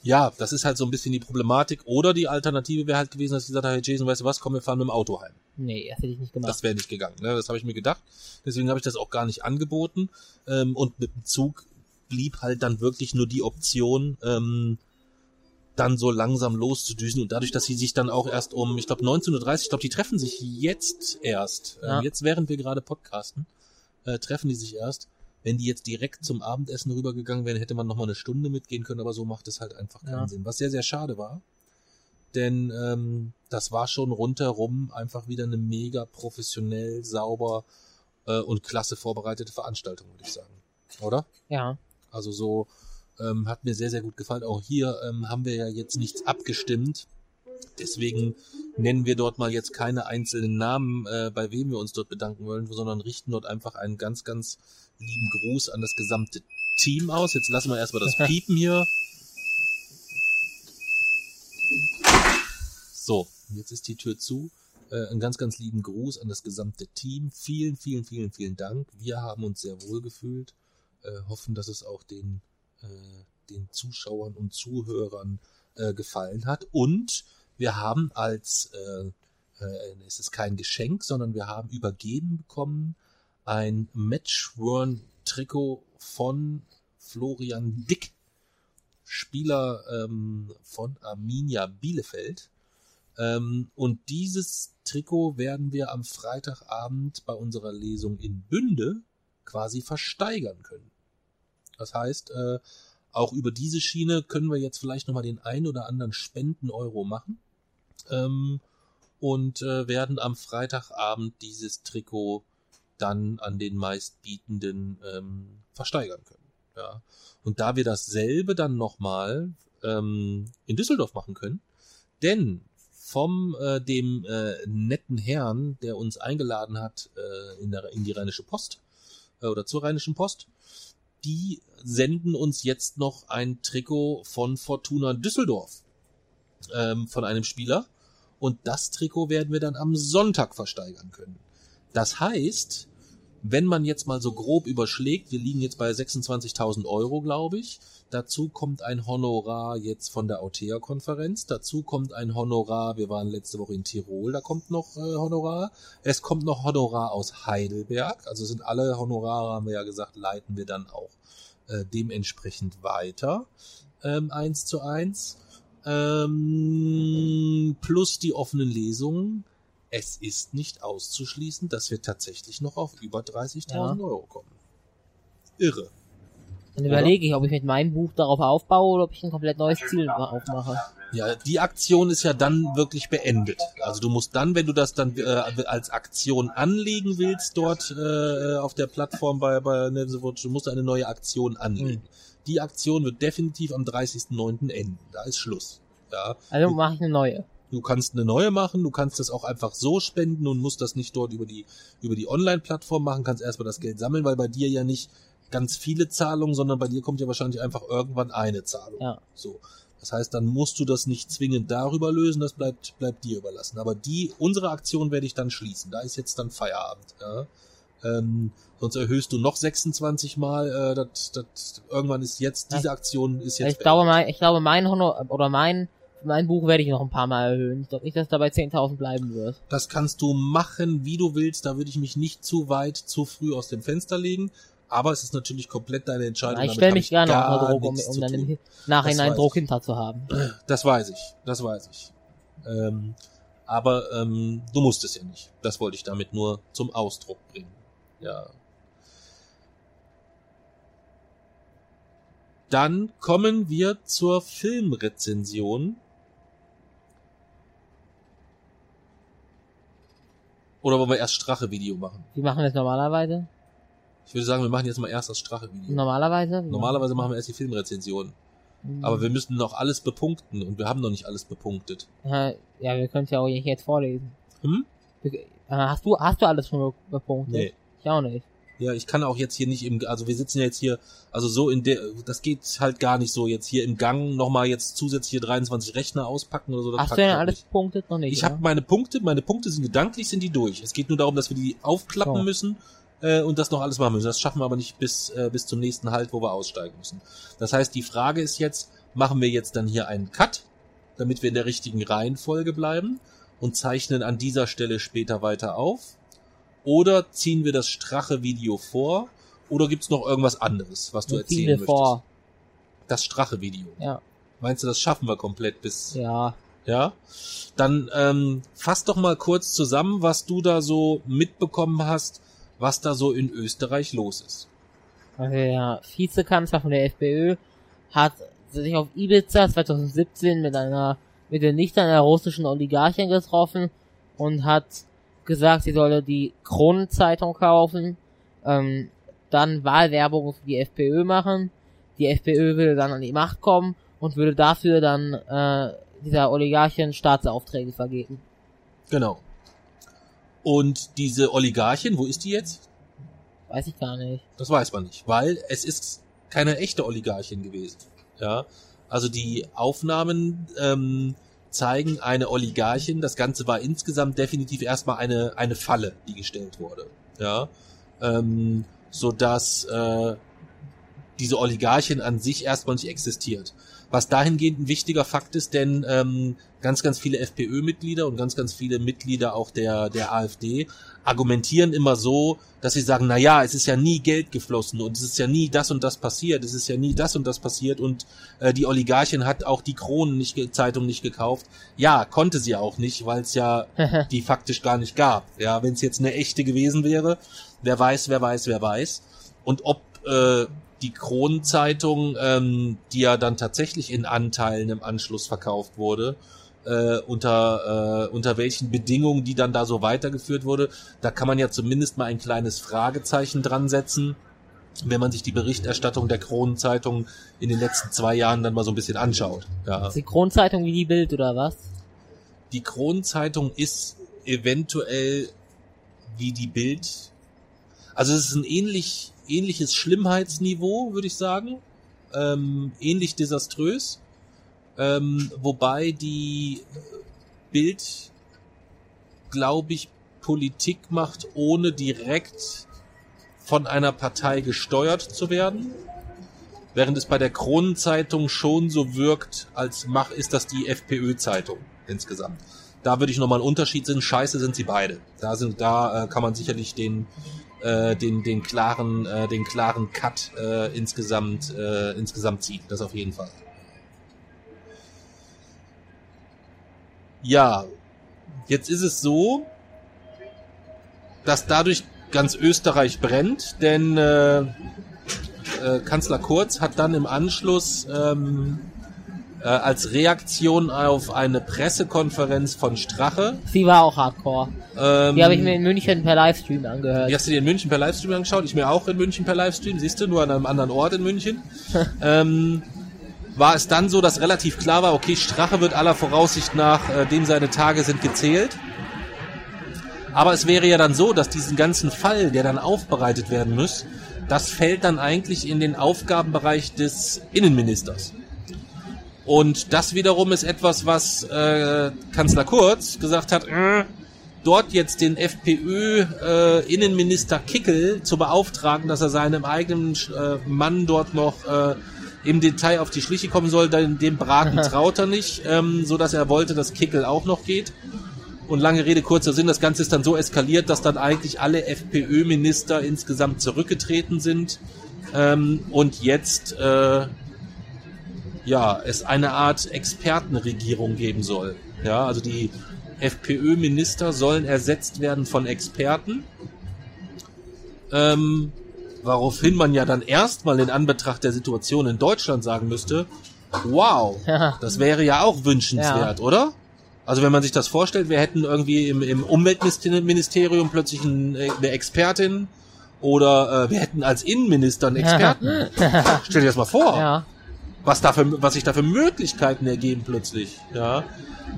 Ja, das ist halt so ein bisschen die Problematik. Oder die Alternative wäre halt gewesen, dass ich gesagt habe, hey Jason, weißt du was, komm, wir fahren mit dem Auto heim. Nee, das hätte ich nicht gemacht. Das wäre nicht gegangen. Ne? Das habe ich mir gedacht. Deswegen habe ich das auch gar nicht angeboten. Ähm, und mit dem Zug blieb halt dann wirklich nur die Option, ähm, dann so langsam loszudüsen. Und dadurch, dass sie sich dann auch erst um, ich glaube 19.30 Uhr, ich glaube, die treffen sich jetzt erst. Ja. Ähm, jetzt, während wir gerade podcasten, äh, treffen die sich erst. Wenn die jetzt direkt zum Abendessen rübergegangen wären, hätte man noch mal eine Stunde mitgehen können, aber so macht es halt einfach keinen Ja. Sinn. Was sehr, sehr schade war. Denn ähm, das war schon rundherum einfach wieder eine mega professionell, sauber äh, und klasse vorbereitete Veranstaltung, würde ich sagen. Oder? Ja. Also so ähm, hat mir sehr, sehr gut gefallen. Auch hier ähm, haben wir ja jetzt nichts abgestimmt. Deswegen nennen wir dort mal jetzt keine einzelnen Namen, äh, bei wem wir uns dort bedanken wollen, sondern richten dort einfach einen ganz, ganz lieben Gruß an das gesamte Team aus. Jetzt lassen wir erstmal das Piepen hier. So, jetzt ist die Tür zu. Äh, einen ganz, ganz lieben Gruß an das gesamte Team. Vielen, vielen, vielen, vielen Dank. Wir haben uns sehr wohl gefühlt. Äh, hoffen, dass es auch den, äh, den Zuschauern und Zuhörern äh, gefallen hat. Und wir haben als, äh, äh, es ist kein Geschenk, sondern wir haben übergeben bekommen ein Matchworn-Trikot von Florian Dick, Spieler ähm, von Arminia Bielefeld. Ähm, und dieses Trikot werden wir am Freitagabend bei unserer Lesung in Bünde quasi versteigern können. Das heißt, äh, auch über diese Schiene können wir jetzt vielleicht nochmal den ein oder anderen Spenden-Euro machen ähm, und äh, werden am Freitagabend dieses Trikot dann an den meistbietenden ähm, versteigern können. Ja. Und da wir dasselbe dann nochmal ähm, in Düsseldorf machen können, denn vom äh, dem äh, netten Herrn, der uns eingeladen hat äh, in, der, in die Rheinische Post äh, oder zur Rheinischen Post, die senden uns jetzt noch ein Trikot von Fortuna Düsseldorf ähm, von einem Spieler und das Trikot werden wir dann am Sonntag versteigern können. Das heißt, wenn man jetzt mal so grob überschlägt, wir liegen jetzt bei 26.000 Euro, glaube ich. Dazu kommt ein Honorar jetzt von der Autea-Konferenz. Dazu kommt ein Honorar, wir waren letzte Woche in Tirol, da kommt noch äh, Honorar. Es kommt noch Honorar aus Heidelberg. Also sind alle Honorare, haben wir ja gesagt, leiten wir dann auch äh, dementsprechend weiter. Ähm, eins zu eins. Ähm, plus die offenen Lesungen es ist nicht auszuschließen, dass wir tatsächlich noch auf über 30.000 Ja. Euro kommen. Irre. Dann überlege ich, ob ich mit meinem Buch darauf aufbaue oder ob ich ein komplett neues Ziel aufmache. Ja, die Aktion ist ja dann wirklich beendet. Also du musst dann, wenn du das dann äh, als Aktion anlegen willst dort äh, auf der Plattform bei, bei Nevesovic, du musst eine neue Aktion anlegen. Die Aktion wird definitiv am 30.09. enden. Da ist Schluss. Ja. Also mache ich eine neue. Du kannst eine neue machen, du kannst das auch einfach so spenden und musst das nicht dort über die, über die Online-Plattform machen, kannst erstmal das Geld sammeln, weil bei dir ja nicht ganz viele Zahlungen, sondern bei dir kommt ja wahrscheinlich einfach irgendwann eine Zahlung. Ja. So. Das heißt, dann musst du das nicht zwingend darüber lösen, das bleibt, bleibt dir überlassen. Aber die, unsere Aktion werde ich dann schließen. Da ist jetzt dann Feierabend, ja. Ähm, sonst erhöhst du noch 26 Mal, äh, das, das, irgendwann ist jetzt, diese Aktion ist jetzt ich glaube, mein, ich glaube, mein Honor oder mein mein Buch werde ich noch ein paar Mal erhöhen. Ich glaube nicht, dass dabei 10.000 bleiben wird. Das kannst du machen, wie du willst. Da würde ich mich nicht zu weit, zu früh aus dem Fenster legen. Aber es ist natürlich komplett deine Entscheidung. ich Damit stelle mich gerne gar unter Druck, um, um dann im Nachhinein Druck ich. hinter zu haben. Das weiß ich, das weiß ich. Ähm, aber ähm, du musst es ja nicht. Das wollte ich damit nur zum Ausdruck bringen. Ja. Dann kommen wir zur Filmrezension. Oder wollen wir erst Strache-Video machen? Wie machen wir das normalerweise? Ich würde sagen, wir machen jetzt mal erst das Strache-Video. Normalerweise? Wie Normalerweise machen wir erst die Filmrezension. Aber wir müssen noch alles bepunkten und wir haben noch nicht alles bepunktet. Ja, wir können es ja auch jetzt vorlesen. Hm? Hast du, hast du alles schon be- bepunktet? Nee. Ich auch nicht. Ja, ich kann auch jetzt hier nicht im, also wir sitzen ja jetzt hier, also so in der, das geht halt gar nicht so jetzt hier im Gang nochmal jetzt zusätzliche 23 Rechner auspacken oder so. Hast du denn alles nicht. bepunktet? Noch nicht, Ich habe meine Punkte, meine Punkte sind gedanklich, sind die durch. Es geht nur darum, dass wir die aufklappen So. müssen äh, und das noch alles machen müssen. Das schaffen wir aber nicht bis, äh, bis zum nächsten Halt, wo wir aussteigen müssen. Das heißt, die Frage ist jetzt, machen wir jetzt dann hier einen Cut, damit wir in der richtigen Reihenfolge bleiben und zeichnen an dieser Stelle später weiter auf? Oder ziehen wir das Strache-Video vor? Oder gibt's noch irgendwas anderes, was du Wir erzählen möchtest? vor. Das Strache-Video. Ja. Meinst du, das schaffen wir komplett bis... Ja. Ja, dann ähm, fass doch mal kurz zusammen, was du da so mitbekommen hast, was da so in Österreich los ist. Also der Vizekanzler von der FPÖ hat sich auf Ibiza 2017 mit einer mit den Nichtern einer russischen Oligarchin getroffen und hat gesagt, sie solle die Kronenzeitung kaufen, ähm, dann Wahlwerbung für die FPÖ machen. Die FPÖ würde dann an die Macht kommen und würde dafür dann äh, dieser Oligarchin Staatsaufträge vergeben. Genau. Und diese Oligarchin, wo ist die jetzt? Weiß ich gar nicht. Das weiß man nicht, weil es ist keine echte Oligarchin gewesen. Ja, also die Aufnahmen ähm, zeigen eine Oligarchin. Das Ganze war insgesamt definitiv erstmal eine eine Falle, die gestellt wurde. Ja, ähm, so dass äh, diese Oligarchin an sich erstmal nicht existiert. Was dahingehend ein wichtiger Fakt ist, denn ähm, ganz, ganz viele FPÖ-Mitglieder und ganz, ganz viele Mitglieder auch der, der AfD argumentieren immer so, dass sie sagen, na ja, es ist ja nie Geld geflossen und es ist ja nie das und das passiert, es ist ja nie das und das passiert und äh, die Oligarchin hat auch die Kronen nicht, Zeitung nicht gekauft. Ja, konnte sie auch nicht, weil es ja die faktisch gar nicht gab. Ja, wenn es jetzt eine echte gewesen wäre, wer weiß, wer weiß, wer weiß. Und ob äh, die Kronenzeitung, ähm, die ja dann tatsächlich in Anteilen im Anschluss verkauft wurde, äh, unter, äh, unter welchen Bedingungen die dann da so weitergeführt wurde, da kann man ja zumindest mal ein kleines Fragezeichen dran setzen. wenn man sich die Berichterstattung der Kronenzeitung in den letzten zwei Jahren dann mal so ein bisschen anschaut. Ja. Ist die Kronzeitung wie die Bild oder was? Die Kronenzeitung ist eventuell wie die Bild. Also es ist ein ähnlich, ähnliches Schlimmheitsniveau, würde ich sagen. Ähm, ähnlich desaströs. Ähm, wobei die Bild, glaube ich, Politik macht, ohne direkt von einer Partei gesteuert zu werden. Während es bei der Kronenzeitung schon so wirkt, als mach ist das die FPÖ-Zeitung insgesamt. Da würde ich nochmal einen Unterschied sehen. Scheiße sind sie beide. Da sind, da äh, kann man sicherlich den, äh, den, den klaren, äh, den klaren Cut äh, insgesamt, äh, insgesamt ziehen. Das auf jeden Fall. Ja, jetzt ist es so, dass dadurch ganz Österreich brennt, denn äh, äh, Kanzler Kurz hat dann im Anschluss ähm, äh, als Reaktion auf eine Pressekonferenz von Strache. Sie war auch hardcore. Ähm, Die habe ich mir in München per Livestream angehört. Wie hast du dir in München per Livestream angeschaut? Ich mir auch in München per Livestream, siehst du, nur an einem anderen Ort in München. ähm, war es dann so, dass relativ klar war, okay, Strache wird aller Voraussicht nach, äh, dem seine Tage sind gezählt. Aber es wäre ja dann so, dass diesen ganzen Fall, der dann aufbereitet werden muss, das fällt dann eigentlich in den Aufgabenbereich des Innenministers. Und das wiederum ist etwas, was äh, Kanzler Kurz gesagt hat, äh, dort jetzt den FPÖ-Innenminister Kickel zu beauftragen, dass er seinem eigenen äh, Mann dort noch äh, im Detail auf die Schliche kommen soll, denn dem Braten traut er nicht, ähm, so dass er wollte, dass Kickel auch noch geht. Und lange Rede, kurzer Sinn, das Ganze ist dann so eskaliert, dass dann eigentlich alle FPÖ-Minister insgesamt zurückgetreten sind ähm, und jetzt äh, ja es eine Art Expertenregierung geben soll. Ja, also die FPÖ-Minister sollen ersetzt werden von Experten. Ähm, woraufhin man ja dann erstmal in Anbetracht der Situation in Deutschland sagen müsste, wow, Ja. das wäre ja auch wünschenswert, oder? Also wenn man sich das vorstellt, wir hätten irgendwie im, im Umweltministerium plötzlich äh, eine Expertin oder äh, wir hätten als Innenminister einen Experten. Stell dir das mal vor, Ja. Was, da für, was sich da für Möglichkeiten ergeben plötzlich. Ja,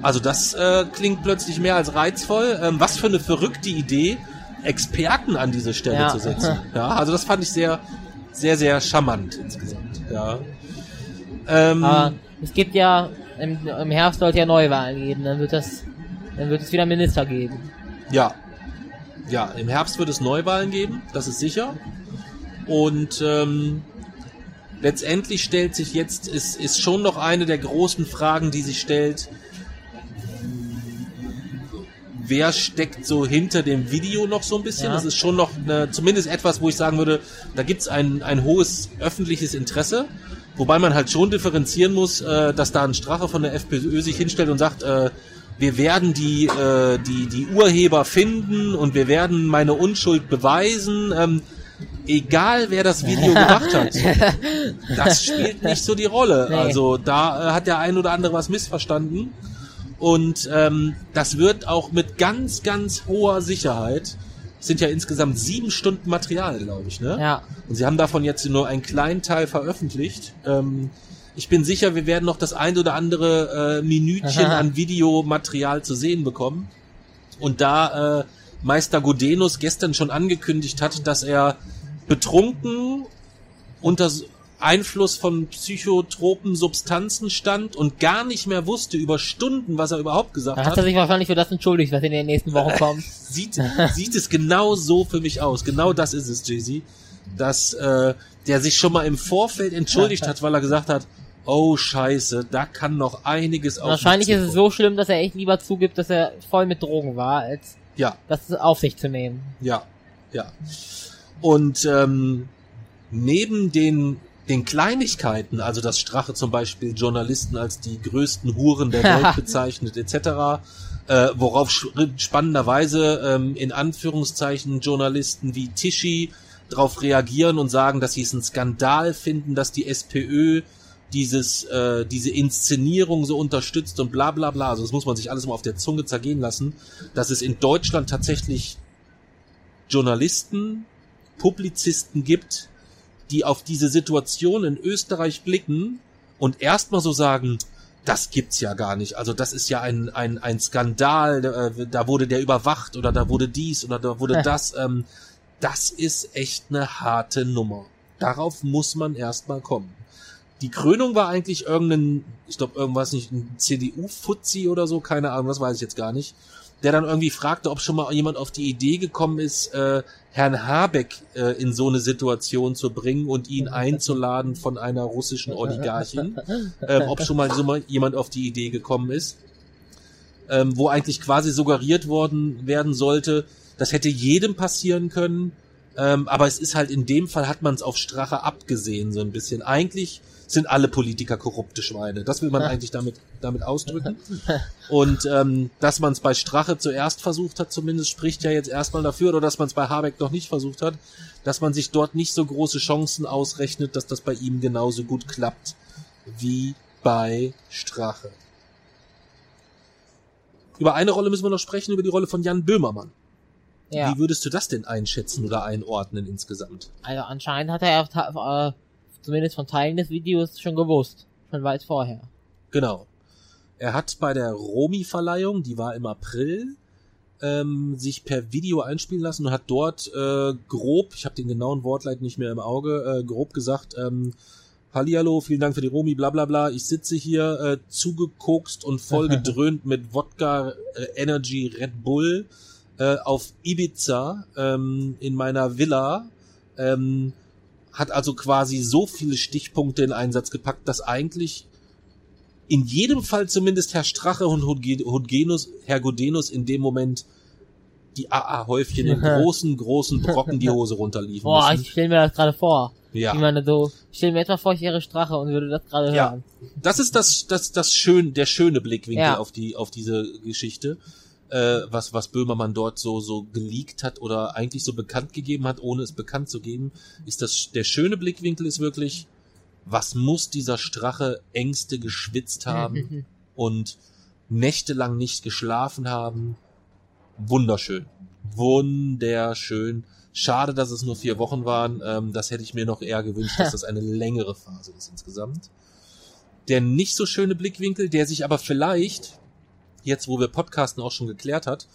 Also das äh, klingt plötzlich mehr als reizvoll. Ähm, was für eine verrückte Idee, Experten an diese Stelle Ja. zu setzen. Ja, also das fand ich sehr, sehr, sehr charmant insgesamt. Ja. Ähm, Aber es gibt ja, im, im Herbst sollte ja Neuwahlen geben, dann wird das, dann wird es wieder Minister geben. Ja. Ja, im Herbst wird es Neuwahlen geben, das ist sicher. Und ähm, letztendlich stellt sich jetzt, ist, ist schon noch eine der großen Fragen, die sich stellt, wer steckt so hinter dem Video noch so ein bisschen? Ja. Das ist schon noch eine, zumindest etwas, wo ich sagen würde, da gibt's ein, ein hohes öffentliches Interesse. Wobei man halt schon differenzieren muss, äh, dass da ein Strache von der FPÖ sich hinstellt und sagt, äh, wir werden die, äh, die, die Urheber finden und wir werden meine Unschuld beweisen. Ähm, egal wer das Video gemacht hat, das spielt nicht so die Rolle. Nee. Also da äh, hat der ein oder andere was missverstanden. Und ähm, das wird auch mit ganz, ganz hoher Sicherheit, es sind ja insgesamt sieben Stunden Material, glaube ich, ne? Ja. Und sie haben davon jetzt nur einen kleinen Teil veröffentlicht. Ähm, ich bin sicher, wir werden noch das ein oder andere äh, Minütchen Aha. an Videomaterial zu sehen bekommen. Und da äh, Meister Godenus gestern schon angekündigt hat, dass er betrunken unter Einfluss von psychotropen Substanzen stand und gar nicht mehr wusste über Stunden, was er überhaupt gesagt hat hat, er sich wahrscheinlich für das entschuldigt, was in den nächsten Wochen kommt. sieht, sieht es genau so für mich aus. Genau das ist es, Jay-Z. Dass äh, der sich schon mal im Vorfeld entschuldigt hat, weil er gesagt hat, oh scheiße, da kann noch einiges auf Wahrscheinlich ist es so schlimm, dass er echt lieber zugibt, dass er voll mit Drogen war, als Ja, das auf sich zu nehmen. ja, ja. Und ähm, neben den den Kleinigkeiten, also dass Strache zum Beispiel Journalisten als die größten Huren der Welt bezeichnet, etc., äh, worauf spannenderweise ähm, in Anführungszeichen Journalisten wie Tischi darauf reagieren und sagen, dass sie es einen Skandal finden, dass die SPÖ dieses äh, diese Inszenierung so unterstützt und bla bla bla. Also das muss man sich alles mal auf der Zunge zergehen lassen, dass es in Deutschland tatsächlich Journalisten, Publizisten gibt, die auf diese Situation in Österreich blicken und erstmal so sagen, das gibt's ja gar nicht. Also das ist ja ein, ein, ein Skandal, äh, da wurde der überwacht oder da wurde dies oder da wurde das. Ähm, das ist echt eine harte Nummer. Darauf muss man erstmal kommen. Die Krönung war eigentlich irgendein, ich glaube irgendwas nicht, ein CDU-Fuzzi oder so, keine Ahnung, das weiß ich jetzt gar nicht, der dann irgendwie fragte, ob schon mal jemand auf die Idee gekommen ist, äh, Herrn Habeck äh, in so eine Situation zu bringen und ihn einzuladen von einer russischen Oligarchin, ähm, ob schon mal so mal jemand auf die Idee gekommen ist, ähm, wo eigentlich quasi suggeriert worden werden sollte, das hätte jedem passieren können, ähm, aber es ist halt in dem Fall hat man es auf Strache abgesehen so ein bisschen. Eigentlich sind alle Politiker korrupte Schweine. Das will man eigentlich damit damit ausdrücken. Und ähm, dass man es bei Strache zuerst versucht hat, zumindest spricht ja jetzt erstmal dafür, oder dass man es bei Habeck noch nicht versucht hat, dass man sich dort nicht so große Chancen ausrechnet, dass das bei ihm genauso gut klappt wie bei Strache. Über eine Rolle müssen wir noch sprechen, über die Rolle von Jan Böhmermann. Ja. Wie würdest du das denn einschätzen oder einordnen insgesamt? Also anscheinend hat er zumindest von Teilen des Videos schon gewusst. Schon weit vorher. Genau. Er hat bei der Romi-Verleihung, die war im April, ähm, sich per Video einspielen lassen und hat dort äh, grob, ich habe den genauen Wortleit nicht mehr im Auge, äh, grob gesagt, ähm, Hallihallo, vielen Dank für die Romi, bla bla bla. Ich sitze hier äh, zugekokst und voll gedröhnt mit Wodka, äh, Energy, Red Bull äh, auf Ibiza ähm, in meiner Villa. Ähm, hat also quasi so viele Stichpunkte in Einsatz gepackt, dass eigentlich in jedem Fall zumindest Herr Strache und Hudgenus, Herr Godenus in dem Moment die AA-Häufchen in großen, großen Brocken die Hose runterliefen Boah, müssen. ich stell mir das gerade vor. Ja. Wie man so, ich stell mir etwa vor, ich wäre Strache und würde das gerade Ja. hören. Das ist das, das, das schön, der schöne Blickwinkel Ja. auf die, auf diese Geschichte, äh, was, was Böhmermann dort so, so geleakt hat oder eigentlich so bekannt gegeben hat, ohne es bekannt zu geben, ist das, der schöne Blickwinkel ist wirklich, was muss dieser Strache Ängste geschwitzt haben und nächtelang nicht geschlafen haben. Wunderschön. Wunderschön. Schade, dass es nur vier Wochen waren. Ähm, das hätte ich mir noch eher gewünscht, dass das eine längere Phase ist insgesamt. Der nicht so schöne Blickwinkel, der sich aber vielleicht, jetzt wo wir Podcasten auch schon geklärt hat,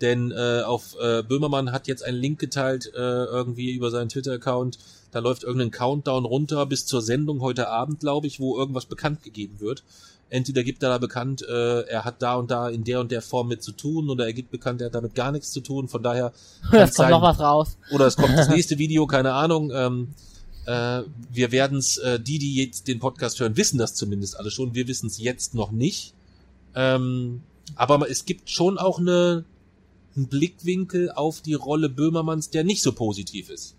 denn äh, auf äh, Böhmermann hat jetzt einen Link geteilt, äh, irgendwie über seinen Twitter-Account. Da läuft irgendein Countdown runter bis zur Sendung heute Abend, glaube ich, wo irgendwas bekannt gegeben wird. Entweder gibt er da bekannt, äh, er hat da und da in der und der Form mit zu tun, oder er gibt bekannt, er hat damit gar nichts zu tun. Von daher es kommt noch was raus. oder es kommt das nächste Video, keine Ahnung. Ähm, äh, wir werden es, äh, die, die jetzt den Podcast hören, wissen das zumindest alle schon. Wir wissen es jetzt noch nicht. Ähm, aber es gibt schon auch eine, einen Blickwinkel auf die Rolle Böhmermanns, der nicht so positiv ist.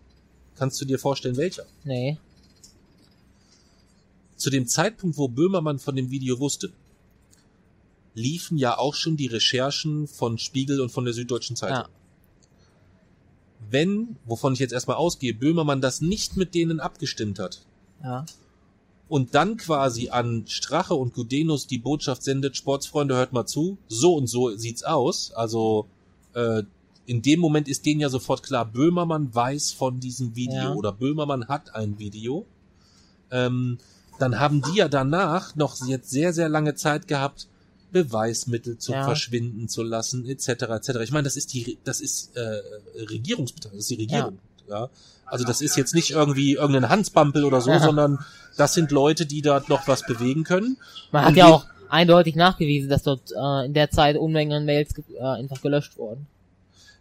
Kannst du dir vorstellen, welcher? Nee. Zu dem Zeitpunkt, wo Böhmermann von dem Video wusste, liefen ja auch schon die Recherchen von Spiegel und von der Süddeutschen Zeitung. Ja. Wenn, wovon ich jetzt erstmal ausgehe, Böhmermann das nicht mit denen abgestimmt hat Ja. Und dann quasi an Strache und Gudenus die Botschaft sendet, Sportsfreunde, hört mal zu, so und so sieht's aus. Also äh, in dem Moment ist denen ja sofort klar, Böhmermann weiß von diesem Video Ja. oder Böhmermann hat ein Video. Ähm, dann haben die ja danach noch jetzt sehr, sehr lange Zeit gehabt, Beweismittel zu Ja. verschwinden zu lassen, etc. etc. Ich meine, das ist die, das ist äh, Regierungsbeteiligung, das ist die Regierung. Ja. Also das ist jetzt nicht irgendwie irgendein Hansbampel oder so, Ja. sondern das sind Leute, die da noch was bewegen können. Man Und hat ja wir- auch eindeutig nachgewiesen, dass dort äh, in der Zeit Unmengen an Mails äh, einfach gelöscht wurden.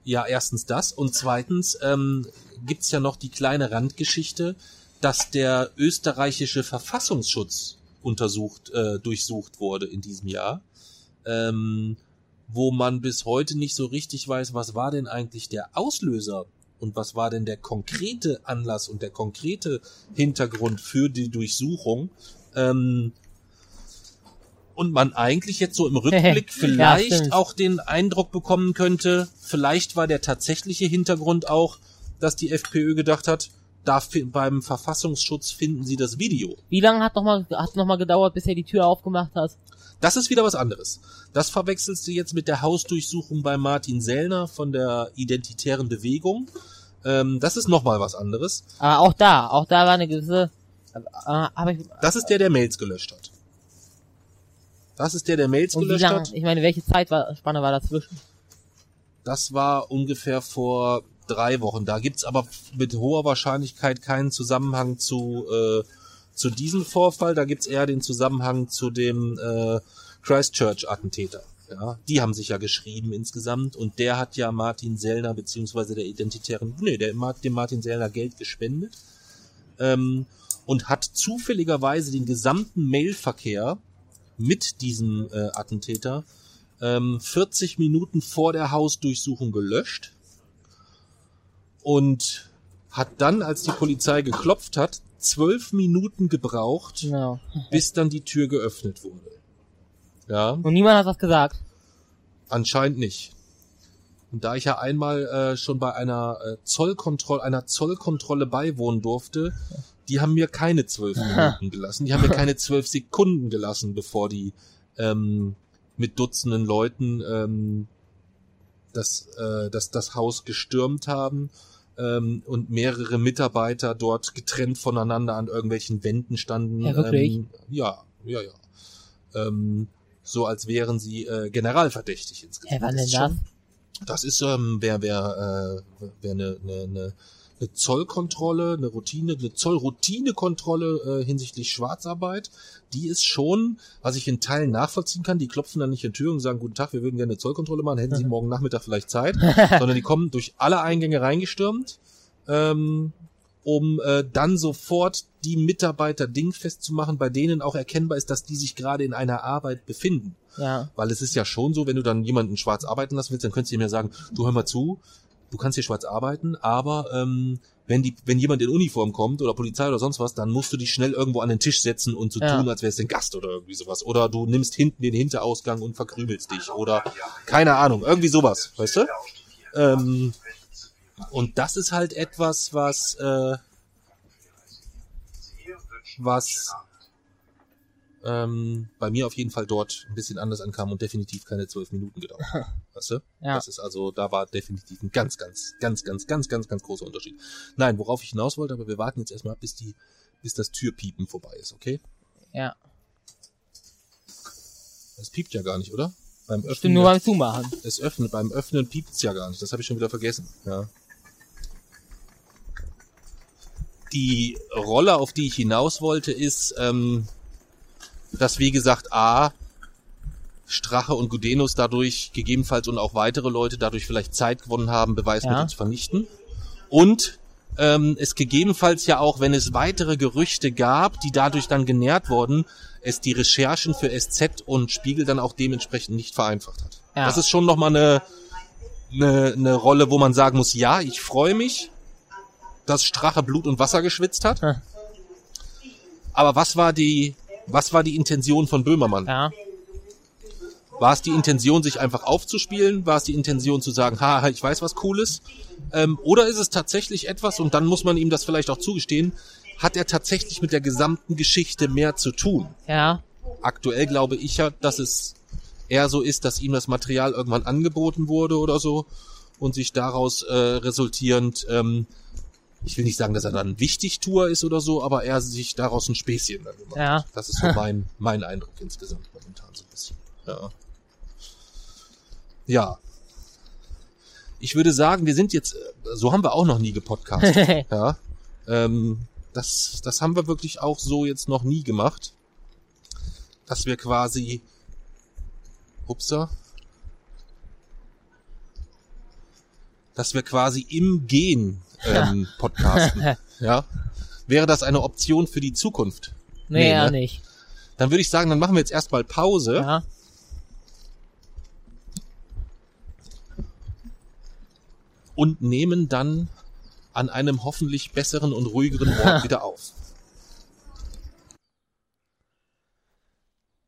Ja, erstens das und zweitens ähm, gibt's ja noch die kleine Randgeschichte, dass der österreichische Verfassungsschutz untersucht, äh, durchsucht wurde in diesem Jahr, ähm, wo man bis heute nicht so richtig weiß, was war denn eigentlich der Auslöser und was war denn der konkrete Anlass und der konkrete Hintergrund für die Durchsuchung. Ähm, und man eigentlich jetzt so im Rückblick Ja, vielleicht stimmt. auch den Eindruck bekommen könnte, vielleicht war der tatsächliche Hintergrund auch, dass die FPÖ gedacht hat, da beim Verfassungsschutz finden sie das Video. Wie lange hat noch mal hat noch mal gedauert, bis er die Tür aufgemacht hat? Das ist wieder was anderes. Das verwechselst du jetzt mit der Hausdurchsuchung bei Martin Sellner von der Identitären Bewegung. Ähm, das ist nochmal was anderes. Aber auch da, auch da war eine gewisse, äh, habe ich, Das ist der, der Mails gelöscht hat. Das ist der, der Mails und wie gelöscht lange, hat. ich meine, welche Zeit war, Spanne war dazwischen? Das war ungefähr vor drei Wochen. Da gibt's aber mit hoher Wahrscheinlichkeit keinen Zusammenhang zu, äh, zu diesem Vorfall. Da gibt's eher den Zusammenhang zu dem äh, Christchurch-Attentäter. Ja, die haben sich ja geschrieben insgesamt und der hat ja Martin Sellner beziehungsweise der identitären, nee, der dem Martin Sellner Geld gespendet ähm, und hat zufälligerweise den gesamten Mailverkehr mit diesem äh, Attentäter ähm, 40 Minuten vor der Hausdurchsuchung gelöscht und hat dann, als die Polizei geklopft hat, zwölf Minuten gebraucht, Genau. bis dann die Tür geöffnet wurde. Ja, Und niemand hat was gesagt. anscheinend nicht. Und da ich ja einmal äh, schon bei einer äh, Zollkontrolle, einer Zollkontrolle beiwohnen durfte, die haben mir keine zwölf Minuten gelassen, die haben mir keine zwölf Sekunden gelassen, bevor die ähm, mit Dutzenden Leuten ähm, das, äh, das, das Haus gestürmt haben ähm, und mehrere Mitarbeiter dort getrennt voneinander an irgendwelchen Wänden standen. Ja, wirklich? Ähm, ja, ja, ja. Ähm, so als wären sie äh, generalverdächtig insgesamt. Hä, wann Das denn ist das? schon- das ist ähm, wer wer äh, wer eine ne, ne, eine Zollkontrolle, eine Routine, eine Zollroutinekontrolle äh, hinsichtlich Schwarzarbeit, die ist schon, was ich in Teilen nachvollziehen kann, die klopfen dann nicht in die Tür und sagen, guten Tag, wir würden gerne eine Zollkontrolle machen, hätten Sie morgen Nachmittag vielleicht Zeit, sondern die kommen durch alle Eingänge reingestürmt, ähm, um äh, dann sofort die Mitarbeiter dingfest zu machen, bei denen auch erkennbar ist, dass die sich gerade in einer Arbeit befinden. Ja. Weil es ist ja schon so, wenn du dann jemanden schwarz arbeiten lassen willst, dann könntest du ihm ja sagen, du hör mal zu, du kannst hier schwarz arbeiten, aber ähm, wenn die, wenn jemand in Uniform kommt oder Polizei oder sonst was, dann musst du dich schnell irgendwo an den Tisch setzen und so Ja. tun, als wärst du ein Gast oder irgendwie sowas. Oder du nimmst hinten den Hinterausgang und verkrümelst dich oder keine Ahnung, irgendwie sowas, weißt du? Ähm, und das ist halt etwas, was äh, was ähm, bei mir auf jeden Fall dort ein bisschen anders ankam und definitiv keine zwölf Minuten gedauert. Weißt du? Ja. Das ist also, da war definitiv ein ganz, ganz, ganz, ganz, ganz, ganz, ganz großer Unterschied. Nein, worauf ich hinaus wollte, aber wir warten jetzt erstmal, ab, bis die, bis das Türpiepen vorbei ist, okay? Ja. Das piept ja gar nicht, oder? Beim Stimmt Öffnen, nur beim Zumachen. es öffnet, beim Öffnen piept's ja gar nicht. Das habe ich schon wieder vergessen. Ja. Die Rolle, auf die ich hinaus wollte, ist, ähm, dass wie gesagt A, Strache und Gudenus dadurch gegebenenfalls und auch weitere Leute dadurch vielleicht Zeit gewonnen haben, Beweismittel Ja. zu vernichten. Und ähm, es gegebenenfalls ja auch, wenn es weitere Gerüchte gab, die dadurch dann genährt wurden, es die Recherchen für SZ und Spiegel dann auch dementsprechend nicht vereinfacht hat. Ja. Das ist schon nochmal eine, eine, eine Rolle, wo man sagen muss, ja, ich freue mich, dass Strache Blut und Wasser geschwitzt hat. Hm. Aber was war die, was war die Intention von Böhmermann? Ja. War es die Intention, sich einfach aufzuspielen? War es die Intention zu sagen, ha, ich weiß was Cooles? Ähm, oder ist es tatsächlich etwas, und dann muss man ihm das vielleicht auch zugestehen, hat er tatsächlich mit der gesamten Geschichte mehr zu tun? Ja. Aktuell glaube ich ja, dass es eher so ist, dass ihm das Material irgendwann angeboten wurde oder so und sich daraus äh, resultierend, ähm, ich will nicht sagen, dass er dann Wichtigtuer ist oder so, aber er sich daraus ein Späßchen dann gemacht. Ja. Das ist so mein, mein Eindruck insgesamt momentan so ein bisschen. Ja. Ja. Ich würde sagen, wir sind jetzt, äh, so haben wir auch noch nie gepodcastet. ja. Ähm, das, das haben wir wirklich auch so jetzt noch nie gemacht. Dass wir quasi, upsa, dass wir quasi im Gehen ähm, podcasten. ja. Wäre das eine Option für die Zukunft? Nee, Nee, ja ne? nicht. Dann würde ich sagen, dann machen wir jetzt erstmal Pause. Ja. und nehmen dann an einem hoffentlich besseren und ruhigeren Ort wieder auf.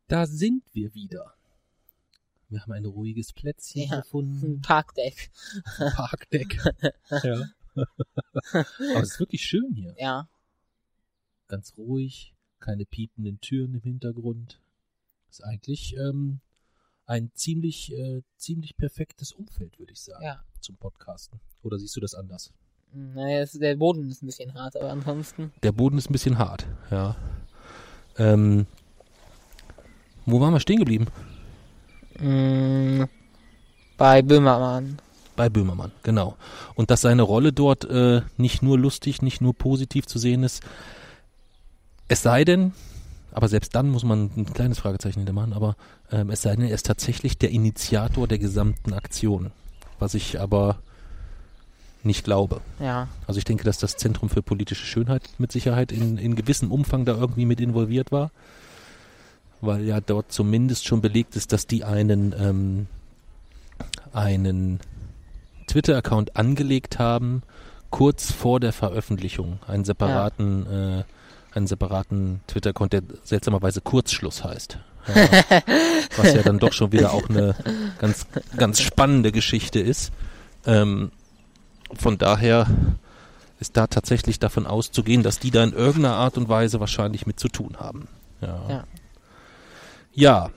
Da sind wir wieder. Wir haben ein ruhiges Plätzchen Ja. gefunden, Ein Parkdeck. Parkdeck. ja. Aber es ist wirklich schön hier. Ja. Ganz ruhig, keine piependen Türen im Hintergrund. Ist eigentlich ähm, ein ziemlich, äh, ziemlich perfektes Umfeld, würde ich sagen, Ja. zum Podcasten. Oder siehst du das anders? Naja, es, der Boden ist ein bisschen hart, aber ansonsten. Der Boden ist ein bisschen hart, ja. Ähm, wo waren wir stehen geblieben? Mh, bei Böhmermann. Bei Böhmermann, genau. Und dass seine Rolle dort äh, nicht nur lustig, nicht nur positiv zu sehen ist. Es sei denn, aber selbst dann muss man ein kleines Fragezeichen hintermachen, aber ähm, es sei denn, er ist tatsächlich der Initiator der gesamten Aktion. Was ich aber nicht glaube. Ja. Also ich denke, dass das Zentrum für politische Schönheit mit Sicherheit in, in gewissem Umfang da irgendwie mit involviert war. Weil ja dort zumindest schon belegt ist, dass die einen, ähm, einen Twitter-Account angelegt haben, kurz vor der Veröffentlichung. Einen separaten, äh, einen separaten Twitter-Account, der seltsamerweise Kurzschluss heißt. Ja, was ja dann doch schon wieder auch eine ganz, ganz spannende Geschichte ist. Ähm, von daher ist da tatsächlich davon auszugehen, dass die da in irgendeiner Art und Weise wahrscheinlich mit zu tun haben. Ja. Ja. Ja.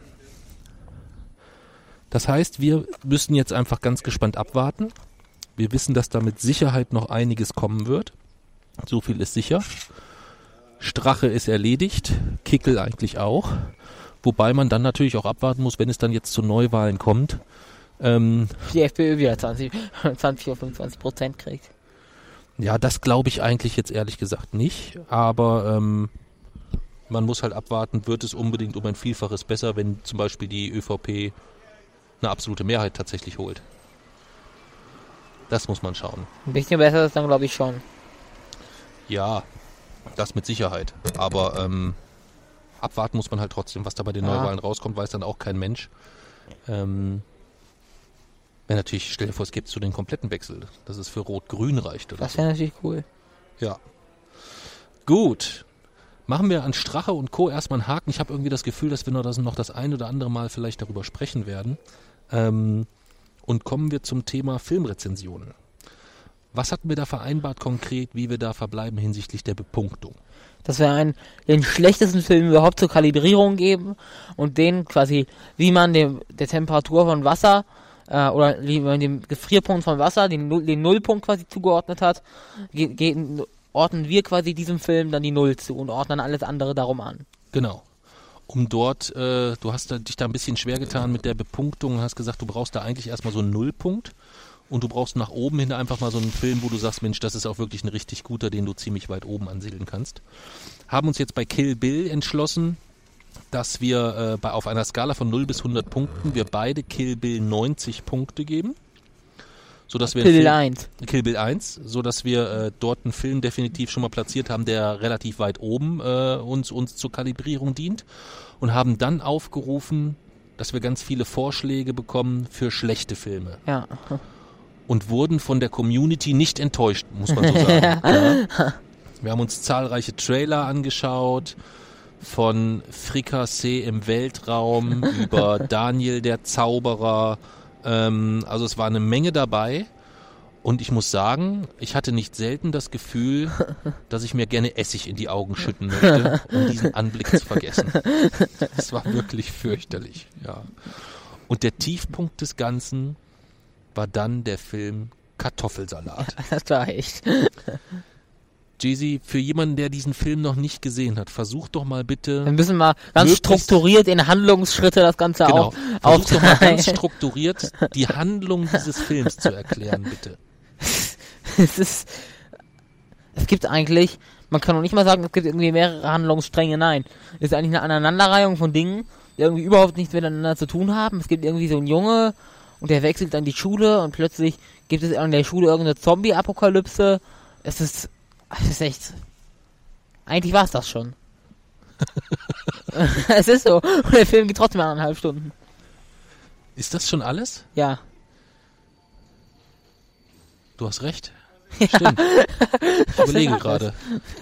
Das heißt, wir müssen jetzt einfach ganz gespannt abwarten. Wir wissen, dass da mit Sicherheit noch einiges kommen wird. So viel ist sicher. Strache ist erledigt, Kickel eigentlich auch. Wobei man dann natürlich auch abwarten muss, wenn es dann jetzt zu Neuwahlen kommt. Ähm, Die FPÖ wieder 20, 20 oder 25 Prozent kriegt. Ja, das glaube ich eigentlich jetzt ehrlich gesagt nicht. Aber ähm, man muss halt abwarten, wird es unbedingt um ein Vielfaches besser, wenn zum Beispiel die ÖVP eine absolute Mehrheit tatsächlich holt. Das muss man schauen. Ein bisschen besser ist dann, glaube ich, schon. Ja, das mit Sicherheit. Aber ähm, abwarten muss man halt trotzdem, was da bei den Ja. Neuwahlen rauskommt, weiß dann auch kein Mensch. Ähm, wenn natürlich, stell dir vor, es gibt so den kompletten Wechsel, dass es für Rot-Grün reicht oder Das so. wäre natürlich cool. Ja. Gut. Machen wir an Strache und Co. erstmal einen Haken. Ich habe irgendwie das Gefühl, dass wir noch das, noch das ein oder andere Mal vielleicht darüber sprechen werden. Ähm, und kommen wir zum Thema Filmrezensionen. Was hatten wir da vereinbart konkret, wie wir da verbleiben hinsichtlich der Bepunktung? Dass wir einen, den schlechtesten Film überhaupt zur Kalibrierung geben und den quasi, wie man dem, der Temperatur von Wasser äh, oder wie man dem Gefrierpunkt von Wasser den, den Nullpunkt quasi zugeordnet hat, ge ge ordnen wir quasi diesem Film dann die Null zu und ordnen alles andere darum an. Genau. Um dort, äh, du hast da, dich da ein bisschen schwer getan mit der Bepunktung und hast gesagt, du brauchst da eigentlich erstmal so einen Nullpunkt und du brauchst nach oben hin einfach mal so einen Film, wo du sagst, Mensch, das ist auch wirklich ein richtig guter, den du ziemlich weit oben ansiedeln kannst. Haben uns jetzt bei Kill Bill entschlossen, dass wir äh, bei, auf einer Skala von 0 bis 100 Punkten wir beide Kill Bill 90 Punkte geben. Sodass wir einen Bill Film- 1. Kill Bill 1, so dass wir äh, dort einen Film definitiv schon mal platziert haben, der relativ weit oben äh, uns, uns zur Kalibrierung dient und haben dann aufgerufen, dass wir ganz viele Vorschläge bekommen für schlechte Filme Ja. und wurden von der Community nicht enttäuscht, muss man so sagen. ja. Wir haben uns zahlreiche Trailer angeschaut, von Frikassee im Weltraum über Daniel der Zauberer. Ähm, also es war eine Menge dabei. Und ich muss sagen, ich hatte nicht selten das Gefühl, dass ich mir gerne Essig in die Augen schütten möchte, um diesen Anblick zu vergessen. Es war wirklich fürchterlich, ja. Und der Tiefpunkt des Ganzen war dann der Film Kartoffelsalat. Das war echt. Jeezy, für jemanden, der diesen Film noch nicht gesehen hat, versuch doch mal Wir bitte, müssen mal ganz strukturiert in Handlungsschritte das Ganze genau, auf, versuch doch mal ganz strukturiert die Handlung dieses Films zu erklären, bitte. es ist, es gibt eigentlich, man kann noch nicht mal sagen, es gibt irgendwie mehrere Handlungsstränge, nein. Es ist eigentlich eine Aneinanderreihung von Dingen, die irgendwie überhaupt nichts miteinander zu tun haben. Es gibt irgendwie so einen Junge und der wechselt dann die Schule und plötzlich gibt es an der Schule irgendeine Zombie-Apokalypse. Es ist, es ist echt, eigentlich war es das schon. es ist so. Und der Film geht trotzdem eineinhalb Stunden. Ist das schon alles? Ja. Du hast recht. Stimmt. Ich überlege gerade.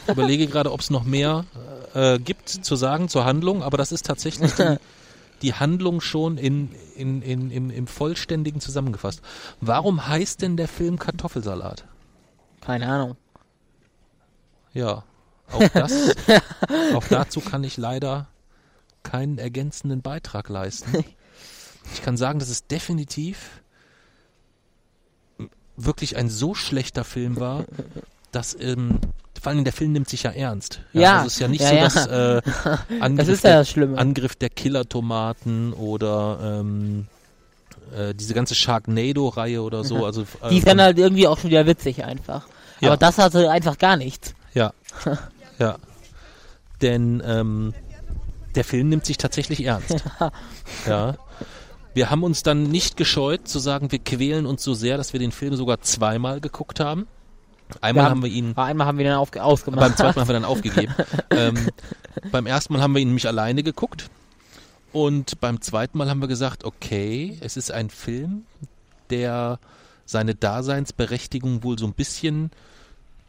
Ich überlege gerade, ob es noch mehr äh, gibt zu sagen zur Handlung, aber das ist tatsächlich die, die Handlung schon in, in, in, im, im vollständigen zusammengefasst. Warum heißt denn der Film Kartoffelsalat? Keine Ahnung. Ja, auch das, auch dazu kann ich leider keinen ergänzenden Beitrag leisten. Ich kann sagen, dass es definitiv wirklich ein so schlechter Film war, dass ähm, vor allem der Film nimmt sich ja ernst. Ja. Also es ist ja nicht Ja, so, ja. dass äh, Angriff, Das ist ja der, das. Angriff der Killer-Tomaten oder ähm, äh, diese ganze Sharknado-Reihe oder so. Also, äh, Die ist dann halt irgendwie auch schon wieder witzig einfach. Ja. Aber das hatte einfach gar nichts. Ja. Denn ähm, der Film nimmt sich tatsächlich ernst. ja. Wir haben uns dann nicht gescheut zu sagen, wir quälen uns so sehr, dass wir den Film sogar zweimal geguckt haben. Einmal Wir haben wir ihn, Aber einmal haben wir den aufge ausgemacht. beim zweiten Mal haben wir dann aufgegeben. ähm, beim ersten Mal haben wir ihn nämlich alleine geguckt. Und beim zweiten Mal haben wir gesagt, okay, es ist ein Film, der seine Daseinsberechtigung wohl so ein bisschen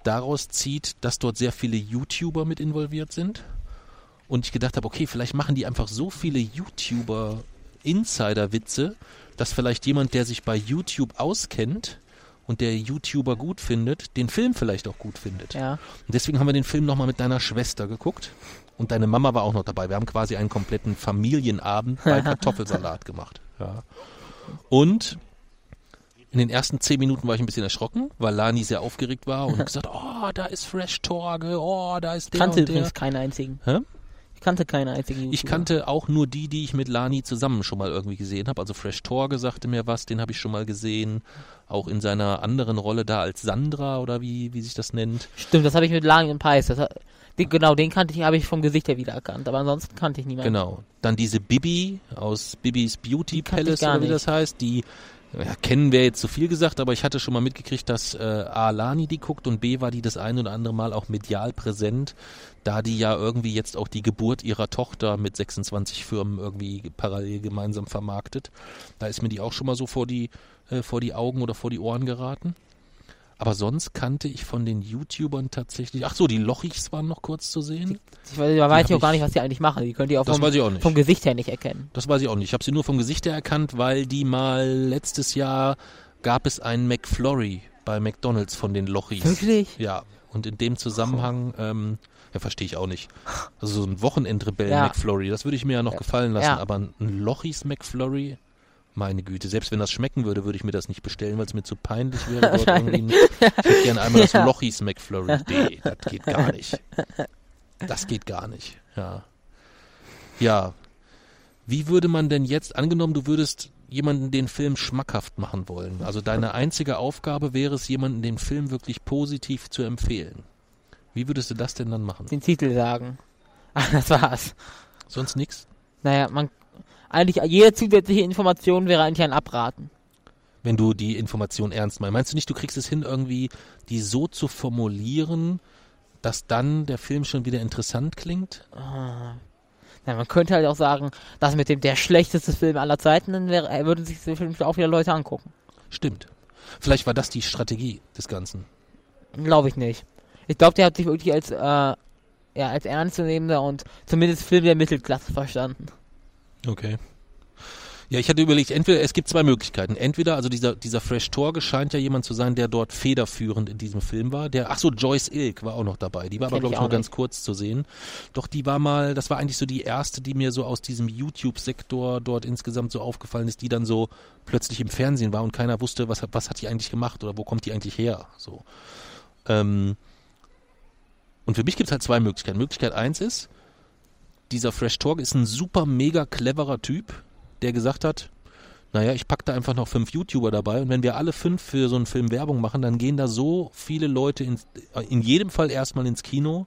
daraus zieht, dass dort sehr viele YouTuber mit involviert sind. Und ich gedacht habe, okay, vielleicht machen die einfach so viele YouTuber Insider-Witze, dass vielleicht jemand, der sich bei YouTube auskennt und der YouTuber gut findet, den Film vielleicht auch gut findet. ja. Und deswegen haben wir den Film nochmal mit deiner Schwester geguckt. Und deine Mama war auch noch dabei. Wir haben quasi einen kompletten Familienabend bei Kartoffelsalat gemacht. Ja. Und in den ersten zehn Minuten war ich ein bisschen erschrocken, weil Lani sehr aufgeregt war und gesagt, oh, da ist Fresh Torge, oh, da ist Ich der kannte und der. übrigens keinen einzigen. Hä? Ich kannte keinen einzigen YouTuber. Ich kannte auch nur die, die ich mit Lani zusammen schon mal irgendwie gesehen habe. Also Fresh Torge sagte mir was, den habe ich schon mal gesehen. Auch in seiner anderen Rolle da als Sandra oder wie, wie sich das nennt. Stimmt, das habe ich mit Lang und. Das, hat- den, genau, den kannte ich, habe ich vom Gesicht her wiedererkannt. Aber ansonsten kannte ich niemanden. Genau. Dann diese Bibi aus Bibis Beauty Palace oder wie das heißt, die ja, kennen wir jetzt zu viel gesagt, aber ich hatte schon mal mitgekriegt, dass äh, A. Lani die guckt und B. war die das ein oder andere Mal auch medial präsent, da die ja irgendwie jetzt auch die Geburt ihrer Tochter mit 26 Firmen irgendwie parallel gemeinsam vermarktet. Da ist mir die auch schon mal so vor die, äh, vor die Augen oder vor die Ohren geraten. Aber sonst kannte ich von den YouTubern tatsächlich. Ach so, die Lochichs waren noch kurz zu sehen. Ich weiß, da weiß ich auch gar nicht, was die eigentlich machen. Die könnt ihr auch Das vom, weiß ich auch nicht. vom Gesicht her nicht erkennen. Das weiß ich auch nicht. Ich habe sie nur vom Gesicht her erkannt, weil die mal letztes Jahr gab es einen McFlurry bei McDonalds von den Lochis. Wirklich? Ja. Und in dem Zusammenhang, ähm, ja, verstehe ich auch nicht. Also so ein Wochenendrebellen Ja. McFlurry, das würde ich mir ja noch gefallen lassen. Ja. Aber ein Lochis McFlurry, meine Güte, selbst wenn das schmecken würde, würde ich mir das nicht bestellen, weil es mir zu peinlich wäre. Dort irgendwie ich hätte gerne einmal das Ja. Lochis McFlurry. Nee, das geht gar nicht. Das geht gar nicht. Ja. Ja. Wie würde man denn jetzt, angenommen, du würdest jemanden den Film schmackhaft machen wollen. Also deine einzige Aufgabe wäre es, jemanden den Film wirklich positiv zu empfehlen. Wie würdest du das denn dann machen? Den Titel sagen. Ah, das war's. Sonst nichts? Naja, man, eigentlich, jede zusätzliche Information wäre eigentlich ein Abraten. Wenn du die Information ernst meinst. Meinst du nicht, du kriegst es hin, irgendwie die so zu formulieren, dass dann der Film schon wieder interessant klingt? Ah. Ja, man könnte halt auch sagen, das mit dem der schlechteste Film aller Zeiten, dann wäre, äh, würden sich den Film auch wieder Leute angucken. Stimmt. Vielleicht war das die Strategie des Ganzen. Glaube ich nicht. Ich glaube, der hat sich wirklich als, äh, ja, als ernstzunehmender und zumindest Film der Mittelklasse verstanden. Okay. Ja, ich hatte überlegt, entweder, es gibt zwei Möglichkeiten. Entweder, also dieser, dieser Fresh Torge scheint ja jemand zu sein, der dort federführend in diesem Film war. Der, ach so, Joyce Ilk war auch noch dabei. Die war aber, Kenn glaube ich nur ganz kurz zu sehen. Doch die war mal, das war eigentlich so die erste, die mir so aus diesem YouTube-Sektor dort insgesamt so aufgefallen ist, die dann so plötzlich im Fernsehen war und keiner wusste, was, hat- was hat die eigentlich gemacht oder wo kommt die eigentlich her. So. Ähm, und für mich gibt es halt zwei Möglichkeiten. Möglichkeit eins ist, dieser Fresh Talk ist ein super mega cleverer Typ, der gesagt hat, naja, ich pack da einfach noch fünf YouTuber dabei und wenn wir alle fünf für so einen Film Werbung machen, dann gehen da so viele Leute ins, äh, in jedem Fall erstmal ins Kino.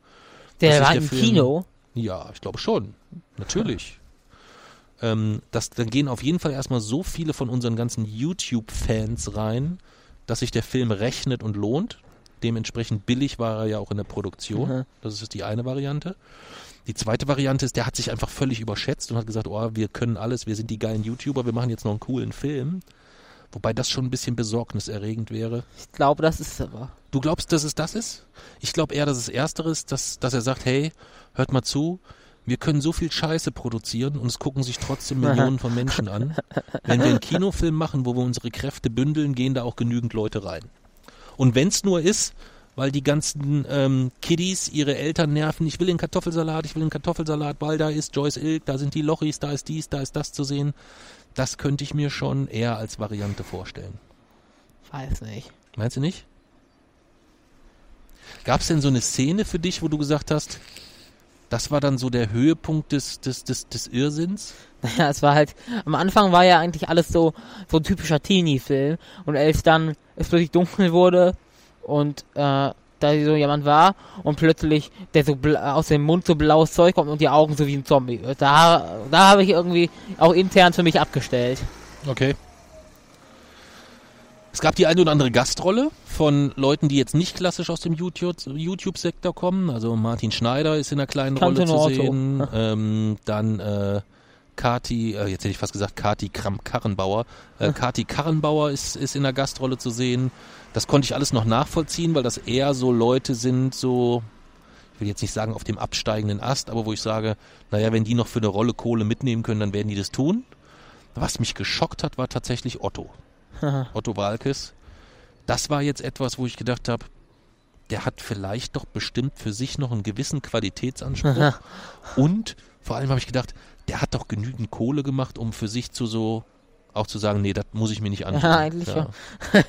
Der war der im Film- Kino. Ja, ich glaube schon. Natürlich. Ähm, das, dann gehen auf jeden Fall erstmal so viele von unseren ganzen YouTube-Fans rein, dass sich der Film rechnet und lohnt. Dementsprechend billig war er ja auch in der Produktion. Mhm. Das ist die eine Variante. Die zweite Variante ist, der hat sich einfach völlig überschätzt und hat gesagt, oh, wir können alles, wir sind die geilen YouTuber, wir machen jetzt noch einen coolen Film. Wobei das schon ein bisschen besorgniserregend wäre. Ich glaube, das ist aber. Du glaubst, dass es das ist? Ich glaube eher, dass es ersteres, dass, dass er sagt, hey, hört mal zu, wir können so viel Scheiße produzieren und es gucken sich trotzdem Millionen von Menschen an. Wenn wir einen Kinofilm machen, wo wir unsere Kräfte bündeln, gehen da auch genügend Leute rein. Und wenn es nur ist, weil die ganzen ähm, Kiddies ihre Eltern nerven, ich will den Kartoffelsalat, ich will den Kartoffelsalat, weil da ist Joyce Ilk, da sind die Lochis, da ist dies, da ist das zu sehen. Das könnte ich mir schon eher als Variante vorstellen. Weiß nicht. Meinst du nicht? Gab es denn so eine Szene für dich, wo du gesagt hast, das war dann so der Höhepunkt des, des, des, des Irrsinns? Naja, es war halt, am Anfang war ja eigentlich alles so, so ein typischer Teenie-Film. Und als dann es plötzlich dunkel wurde und äh, da so jemand war und plötzlich der so aus dem Mund so blaues Zeug kommt und die Augen so wie ein Zombie. Da, da habe ich irgendwie auch intern für mich abgestellt. Okay. Es gab die eine oder andere Gastrolle von Leuten, die jetzt nicht klassisch aus dem YouTube- YouTube-Sektor kommen. Also Martin Schneider ist in einer kleinen Tante Rolle zu sehen. ähm, dann äh, Kati, äh, jetzt hätte ich fast gesagt Kati Kramp-Karrenbauer. Äh, Kati Karrenbauer ist, ist in einer Gastrolle zu sehen. Das konnte ich alles noch nachvollziehen, weil das eher so Leute sind, so, ich will jetzt nicht sagen auf dem absteigenden Ast, aber wo ich sage, naja, wenn die noch für eine Rolle Kohle mitnehmen können, dann werden die das tun. Was mich geschockt hat, war tatsächlich Otto. Otto Walkes. Das war jetzt etwas, wo ich gedacht habe, der hat vielleicht doch bestimmt für sich noch einen gewissen Qualitätsanspruch. Und vor allem habe ich gedacht, der hat doch genügend Kohle gemacht, um für sich zu so auch zu sagen, nee, das muss ich mir nicht anschauen. Ja, eigentlich schon.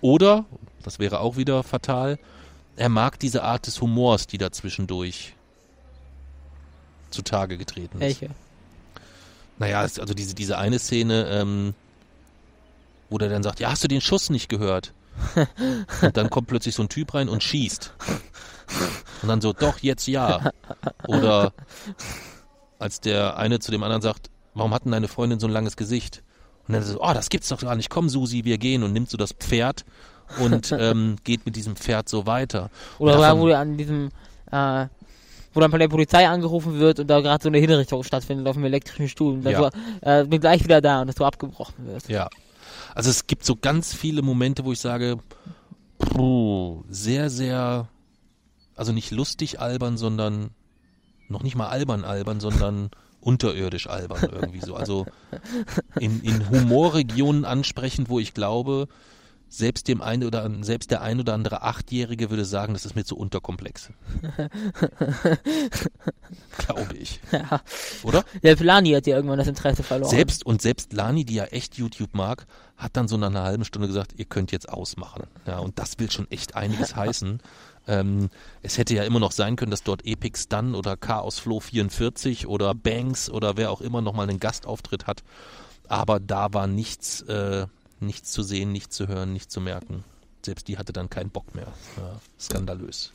Oder, das wäre auch wieder fatal, er mag diese Art des Humors, die da zwischendurch zutage getreten ist. Welche? Naja, also diese, diese eine Szene, ähm, wo der dann sagt, ja, hast du den Schuss nicht gehört? und dann kommt plötzlich so ein Typ rein und schießt. Und dann so, doch, jetzt ja. Oder als der eine zu dem anderen sagt, warum hat denn deine Freundin so ein langes Gesicht? Und dann so, oh, das gibt's doch gar nicht. Komm, Susi, wir gehen. Und nimmt so das Pferd und ähm, geht mit diesem Pferd so weiter. Oder davon- wo er an diesem, äh, wo dann von der Polizei angerufen wird und da gerade so eine Hinrichtung stattfindet auf dem elektrischen Stuhl und dann Ja. so, äh, bin gleich wieder da und das so abgebrochen wird. Ja. Also es gibt so ganz viele Momente, wo ich sage, puh, sehr, sehr, also nicht lustig albern, sondern noch nicht mal albern albern, sondern unterirdisch albern irgendwie so. Also in, in Humorregionen ansprechend, wo ich glaube, selbst dem einen oder selbst der ein oder andere Achtjährige würde sagen, das ist mir zu unterkomplex. glaube ich. Ja. Oder? Der Pilani hat ja irgendwann das Interesse verloren. Selbst und selbst Lani, die ja echt YouTube mag, hat dann so nach einer halben Stunde gesagt, ihr könnt jetzt ausmachen. Ja, und das will schon echt einiges heißen. Ähm, es hätte ja immer noch sein können, dass dort Epic Stun oder Chaos Flow 44 oder Banks oder wer auch immer nochmal einen Gastauftritt hat. Aber da war nichts, äh, nichts zu sehen, nichts zu hören, nichts zu merken. Selbst die hatte dann keinen Bock mehr. Ja, skandalös.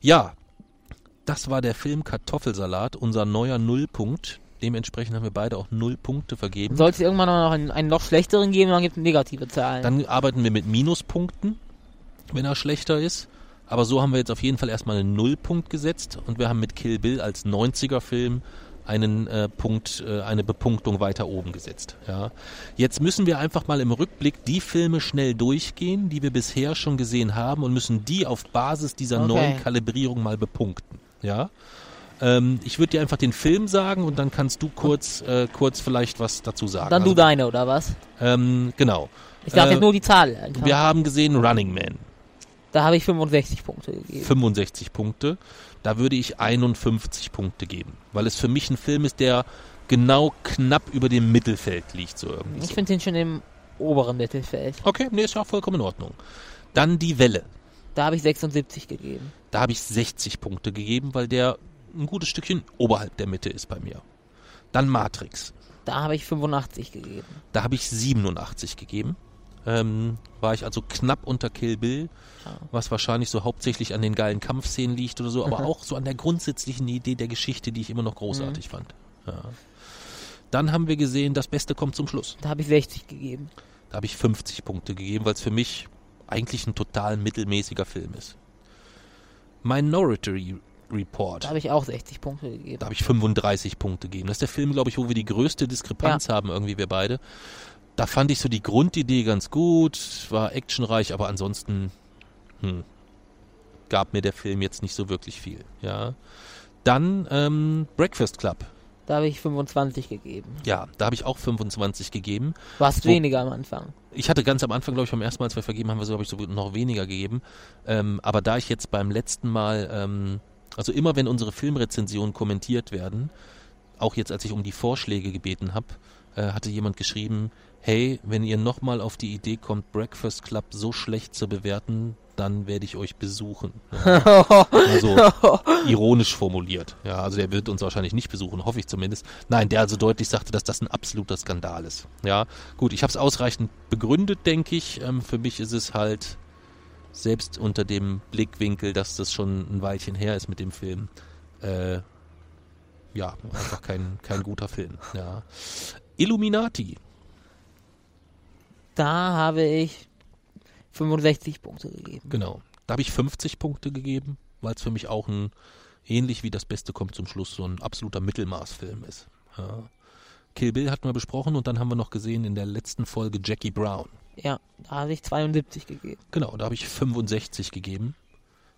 Ja, das war der Film Kartoffelsalat, unser neuer Nullpunkt. Dementsprechend haben wir beide auch null Punkte vergeben. Sollte es irgendwann noch einen, einen noch schlechteren geben, dann gibt es negative Zahlen. Dann arbeiten wir mit Minuspunkten, wenn er schlechter ist. Aber so haben wir jetzt auf jeden Fall erstmal einen Nullpunkt gesetzt und wir haben mit Kill Bill als 90er-Film einen äh, Punkt, äh, eine Bepunktung weiter oben gesetzt. Ja. Jetzt müssen wir einfach mal im Rückblick die Filme schnell durchgehen, die wir bisher schon gesehen haben und müssen die auf Basis dieser Okay. neuen Kalibrierung mal bepunkten. Ja. Ähm, ich würde dir einfach den Film sagen und dann kannst du kurz, äh, kurz vielleicht was dazu sagen. dann du Also, deine, oder was? ähm, genau. Ich sag Äh, jetzt nur die Zahl. Einfach. Wir haben gesehen Running Man, Da habe ich 65 Punkte gegeben. 65 Punkte. Da würde ich 51 Punkte geben, weil es für mich ein Film ist, der genau knapp über dem Mittelfeld liegt, so irgendwie. Ich So. finde den schon im oberen Mittelfeld. Okay, nee, ist ja auch vollkommen in Ordnung. Dann die Welle. Da habe ich 76 gegeben. Da habe ich 60 Punkte gegeben, weil der ein gutes Stückchen oberhalb der Mitte ist bei mir. Dann Matrix. Da habe ich 85 gegeben. Da habe ich 87 gegeben. Ähm, war ich also knapp unter Kill Bill, was wahrscheinlich so hauptsächlich an den geilen Kampfszenen liegt oder so, aber auch so an der grundsätzlichen Idee der Geschichte, die ich immer noch großartig fand. Ja. Dann haben wir gesehen, das Beste kommt zum Schluss. Da habe ich 60 gegeben. Da habe ich 50 Punkte gegeben, weil es für mich eigentlich ein total mittelmäßiger Film ist. Minority Report. Da habe ich auch 60 Punkte gegeben. Da habe ich 35 Punkte gegeben. Das ist der Film, glaube ich, wo wir die größte Diskrepanz haben, irgendwie wir beide. Da fand ich so die Grundidee ganz gut, war actionreich, aber ansonsten hm, gab mir der Film jetzt nicht so wirklich viel. Ja. Dann ähm, Breakfast Club. Da habe ich 25 gegeben. Ja, da habe ich auch 25 gegeben. Warst Wo- weniger am Anfang. Ich hatte ganz am Anfang, glaube ich, beim ersten Mal, als wir vergeben haben, wir so, glaube ich, so noch weniger gegeben. Ähm, aber da ich jetzt beim letzten Mal, ähm, also immer wenn unsere Filmrezensionen kommentiert werden, auch jetzt, als ich um die Vorschläge gebeten habe, äh, hatte jemand geschrieben, hey, wenn ihr nochmal auf die Idee kommt, Breakfast Club so schlecht zu bewerten, dann werde ich euch besuchen. Ja. Also ironisch formuliert. Ja, also der wird uns wahrscheinlich nicht besuchen, hoffe ich zumindest. Nein, der also deutlich sagte, dass das ein absoluter Skandal ist. Ja, gut, ich habe es ausreichend begründet, denke ich. Ähm, für mich ist es halt selbst unter dem Blickwinkel, dass das schon ein Weilchen her ist mit dem Film. Äh, ja, einfach kein, kein guter Film. Ja. Illuminati. Da habe ich 65 Punkte gegeben. Genau. Da habe ich 50 Punkte gegeben, weil es für mich auch ein, ähnlich wie das Beste kommt zum Schluss, so ein absoluter Mittelmaßfilm ist. Ja. Kill Bill hatten wir besprochen und dann haben wir noch gesehen in der letzten Folge Jackie Brown. Ja, da habe ich 72 gegeben. Genau, da habe ich 65 gegeben.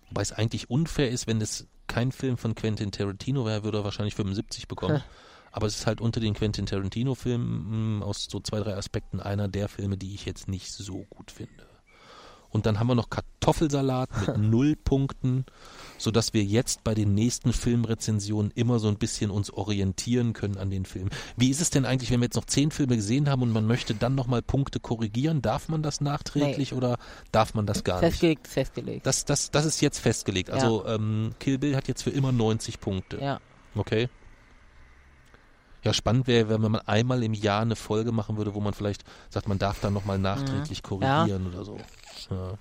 Wobei es eigentlich unfair ist, wenn es kein Film von Quentin Tarantino wäre, würde er wahrscheinlich 75 bekommen. Aber es ist halt unter den Quentin Tarantino-Filmen mh, aus so zwei, drei Aspekten einer der Filme, die ich jetzt nicht so gut finde. Und dann haben wir noch Kartoffelsalat mit null Punkten, sodass wir jetzt bei den nächsten Filmrezensionen immer so ein bisschen uns orientieren können an den Filmen. Wie ist es denn eigentlich, wenn wir jetzt noch zehn Filme gesehen haben und man möchte dann nochmal Punkte korrigieren? Darf man das nachträglich oder darf man das gar nicht? Festgelegt, festgelegt. Das, das, das ist jetzt festgelegt. Also ähm, Kill Bill hat jetzt für immer 90 Punkte. ja. Okay. Ja, spannend wäre, wenn man einmal im Jahr eine Folge machen würde, wo man vielleicht sagt, man darf dann nochmal nachträglich korrigieren oder so. Ja.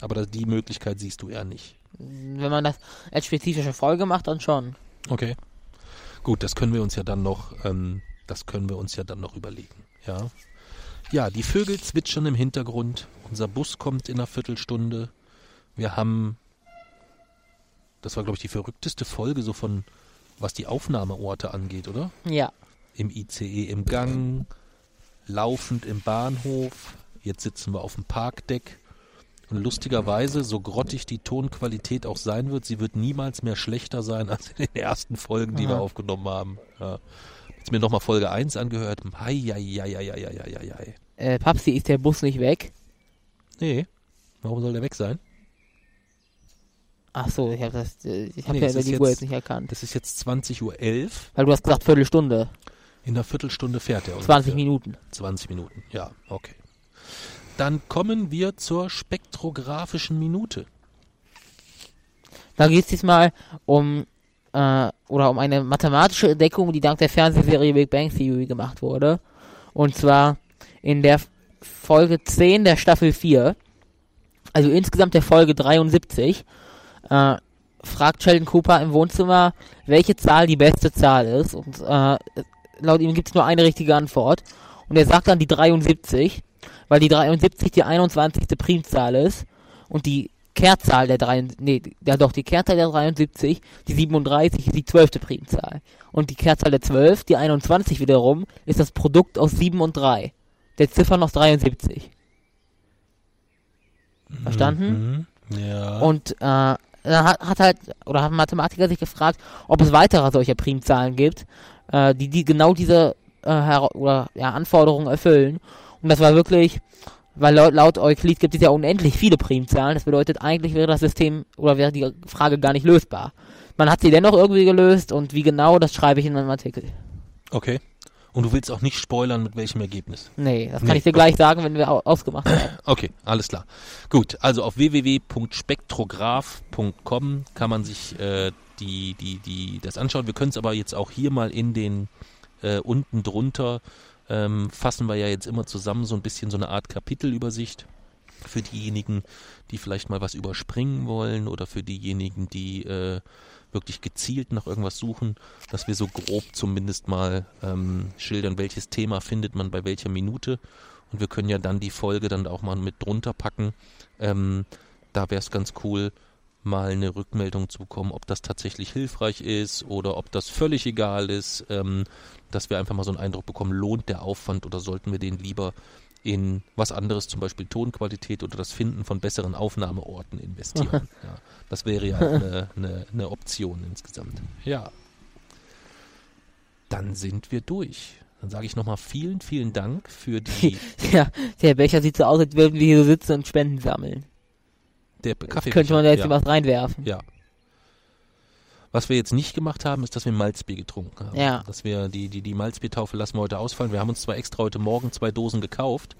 Aber das, die Möglichkeit siehst du eher nicht. Wenn man das als spezifische Folge macht, dann schon. Okay. Gut, das können wir uns ja dann noch, ähm, das können wir uns ja dann noch überlegen. Ja. Ja, die Vögel zwitschern im Hintergrund. Unser Bus kommt in einer Viertelstunde. Wir haben, das war glaube ich die verrückteste Folge so von, was die Aufnahmeorte angeht, oder? Ja. Im ICE im Gang, laufend im Bahnhof. Jetzt sitzen wir auf dem Parkdeck. Und lustigerweise, so grottig die Tonqualität auch sein wird, sie wird niemals mehr schlechter sein als in den ersten Folgen, die wir Aha. aufgenommen haben. Ja. Jetzt mir nochmal Folge 1 angehört. Hei, hei, hei, hei, hei, hei, hei. Äh, Papsi, ist der Bus nicht weg? Nee, warum soll der weg sein? Ach so, ich habe das, äh, ich habe Nee, ja die Uhr jetzt- jetzt nicht erkannt. Das ist jetzt 20.11 Uhr. Weil du hast gesagt Viertelstunde, In einer Viertelstunde fährt er. 20 ungefähr. Minuten. 20 Minuten, ja, okay. Dann kommen wir zur spektrographischen Minute. Da geht es diesmal um äh, oder um eine mathematische Entdeckung, die dank der Fernsehserie Big Bang Theory gemacht wurde. Und zwar in der Folge 10 der Staffel 4, also insgesamt der Folge 73, äh, fragt Sheldon Cooper im Wohnzimmer, welche Zahl die beste Zahl ist. Und äh, laut ihm gibt es nur eine richtige Antwort. Und er sagt dann die 73, weil die 73 die 21. Primzahl ist und die Kehrzahl der 3, nee, ja doch, die Kehrzahl der 73, die 37 ist die 12. Primzahl. Und die Kehrzahl der 12, die 21 wiederum, ist das Produkt aus 7 und 3. Der Ziffern aus 73. Verstanden? Mhm. Ja. Und äh, dann hat, hat halt, oder haben Mathematiker sich gefragt, ob es weitere solcher Primzahlen gibt, äh, die, die genau diese äh, oder, ja, Anforderungen erfüllen. Und das war wirklich, weil laut, laut Euklid gibt es ja unendlich viele Primzahlen. Das bedeutet, eigentlich wäre das System oder wäre die Frage gar nicht lösbar. Man hat sie dennoch irgendwie gelöst und wie genau, das schreibe ich in meinem Artikel. okay. Und du willst auch nicht spoilern, mit welchem Ergebnis. Nee, das kann Nee, ich dir gleich sagen, wenn wir au ausgemacht haben. Okay, alles klar. Gut, also auf www.spektrograph.com kann man sich äh, die, die, die, das anschauen. Wir können es aber jetzt auch hier mal in den äh, unten drunter ähm, fassen wir ja jetzt immer zusammen so ein bisschen so eine Art Kapitelübersicht für diejenigen, die vielleicht mal was überspringen wollen oder für diejenigen, die äh, wirklich gezielt nach irgendwas suchen, dass wir so grob zumindest mal ähm, schildern, welches Thema findet man bei welcher Minute. Und wir können ja dann die Folge dann auch mal mit drunter packen. Ähm, da wäre es ganz cool, mal eine Rückmeldung zu bekommen, ob das tatsächlich hilfreich ist oder ob das völlig egal ist, ähm, dass wir einfach mal so einen Eindruck bekommen, lohnt der Aufwand oder sollten wir den lieber in was anderes, zum Beispiel Tonqualität oder das Finden von besseren Aufnahmeorten investieren. ja, das wäre ja eine, eine, eine Option insgesamt. Ja. Dann sind wir durch. Dann sage ich nochmal vielen, vielen Dank für die ja, der Becher sieht so aus, als würden wir hier so sitzen und Spenden sammeln. der Kaffee. Könnte man da jetzt ja. was reinwerfen. Ja. Was wir jetzt nicht gemacht haben, ist, dass wir Malzbier getrunken haben. Ja. Dass wir die, die, die Malzbiertaufe lassen wir heute ausfallen. Wir haben uns zwar extra heute Morgen zwei Dosen gekauft.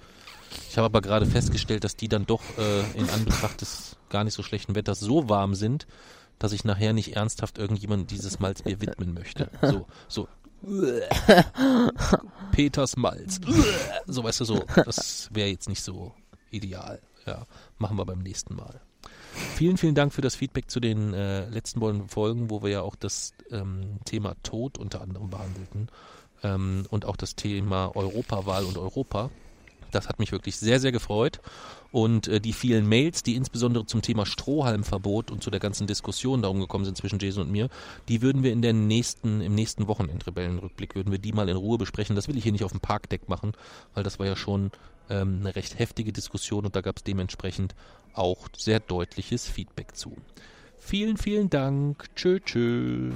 Ich habe aber gerade festgestellt, dass die dann doch äh, in Anbetracht des gar nicht so schlechten Wetters so warm sind, dass ich nachher nicht ernsthaft irgendjemand dieses Malzbier widmen möchte. So, so. Peters Malz. So, weißt du, so. Das wäre jetzt nicht so ideal. Ja, machen wir beim nächsten Mal. Vielen, vielen Dank für das Feedback zu den äh, letzten beiden Folgen, wo wir ja auch das ähm, Thema Tod unter anderem behandelten ähm, und auch das Thema Europawahl und Europa. Das hat mich wirklich sehr, sehr gefreut. Und äh, die vielen Mails, die insbesondere zum Thema Strohhalmverbot und zu der ganzen Diskussion darum gekommen sind zwischen Jason und mir, die würden wir in der nächsten, im nächsten Wochenendrebellenrückblick, würden wir die mal in Ruhe besprechen. Das will ich hier nicht auf dem Parkdeck machen, weil das war ja schon ähm, eine recht heftige Diskussion und da gab es dementsprechend auch sehr deutliches Feedback zu. Vielen, vielen Dank. Tschö, tschö.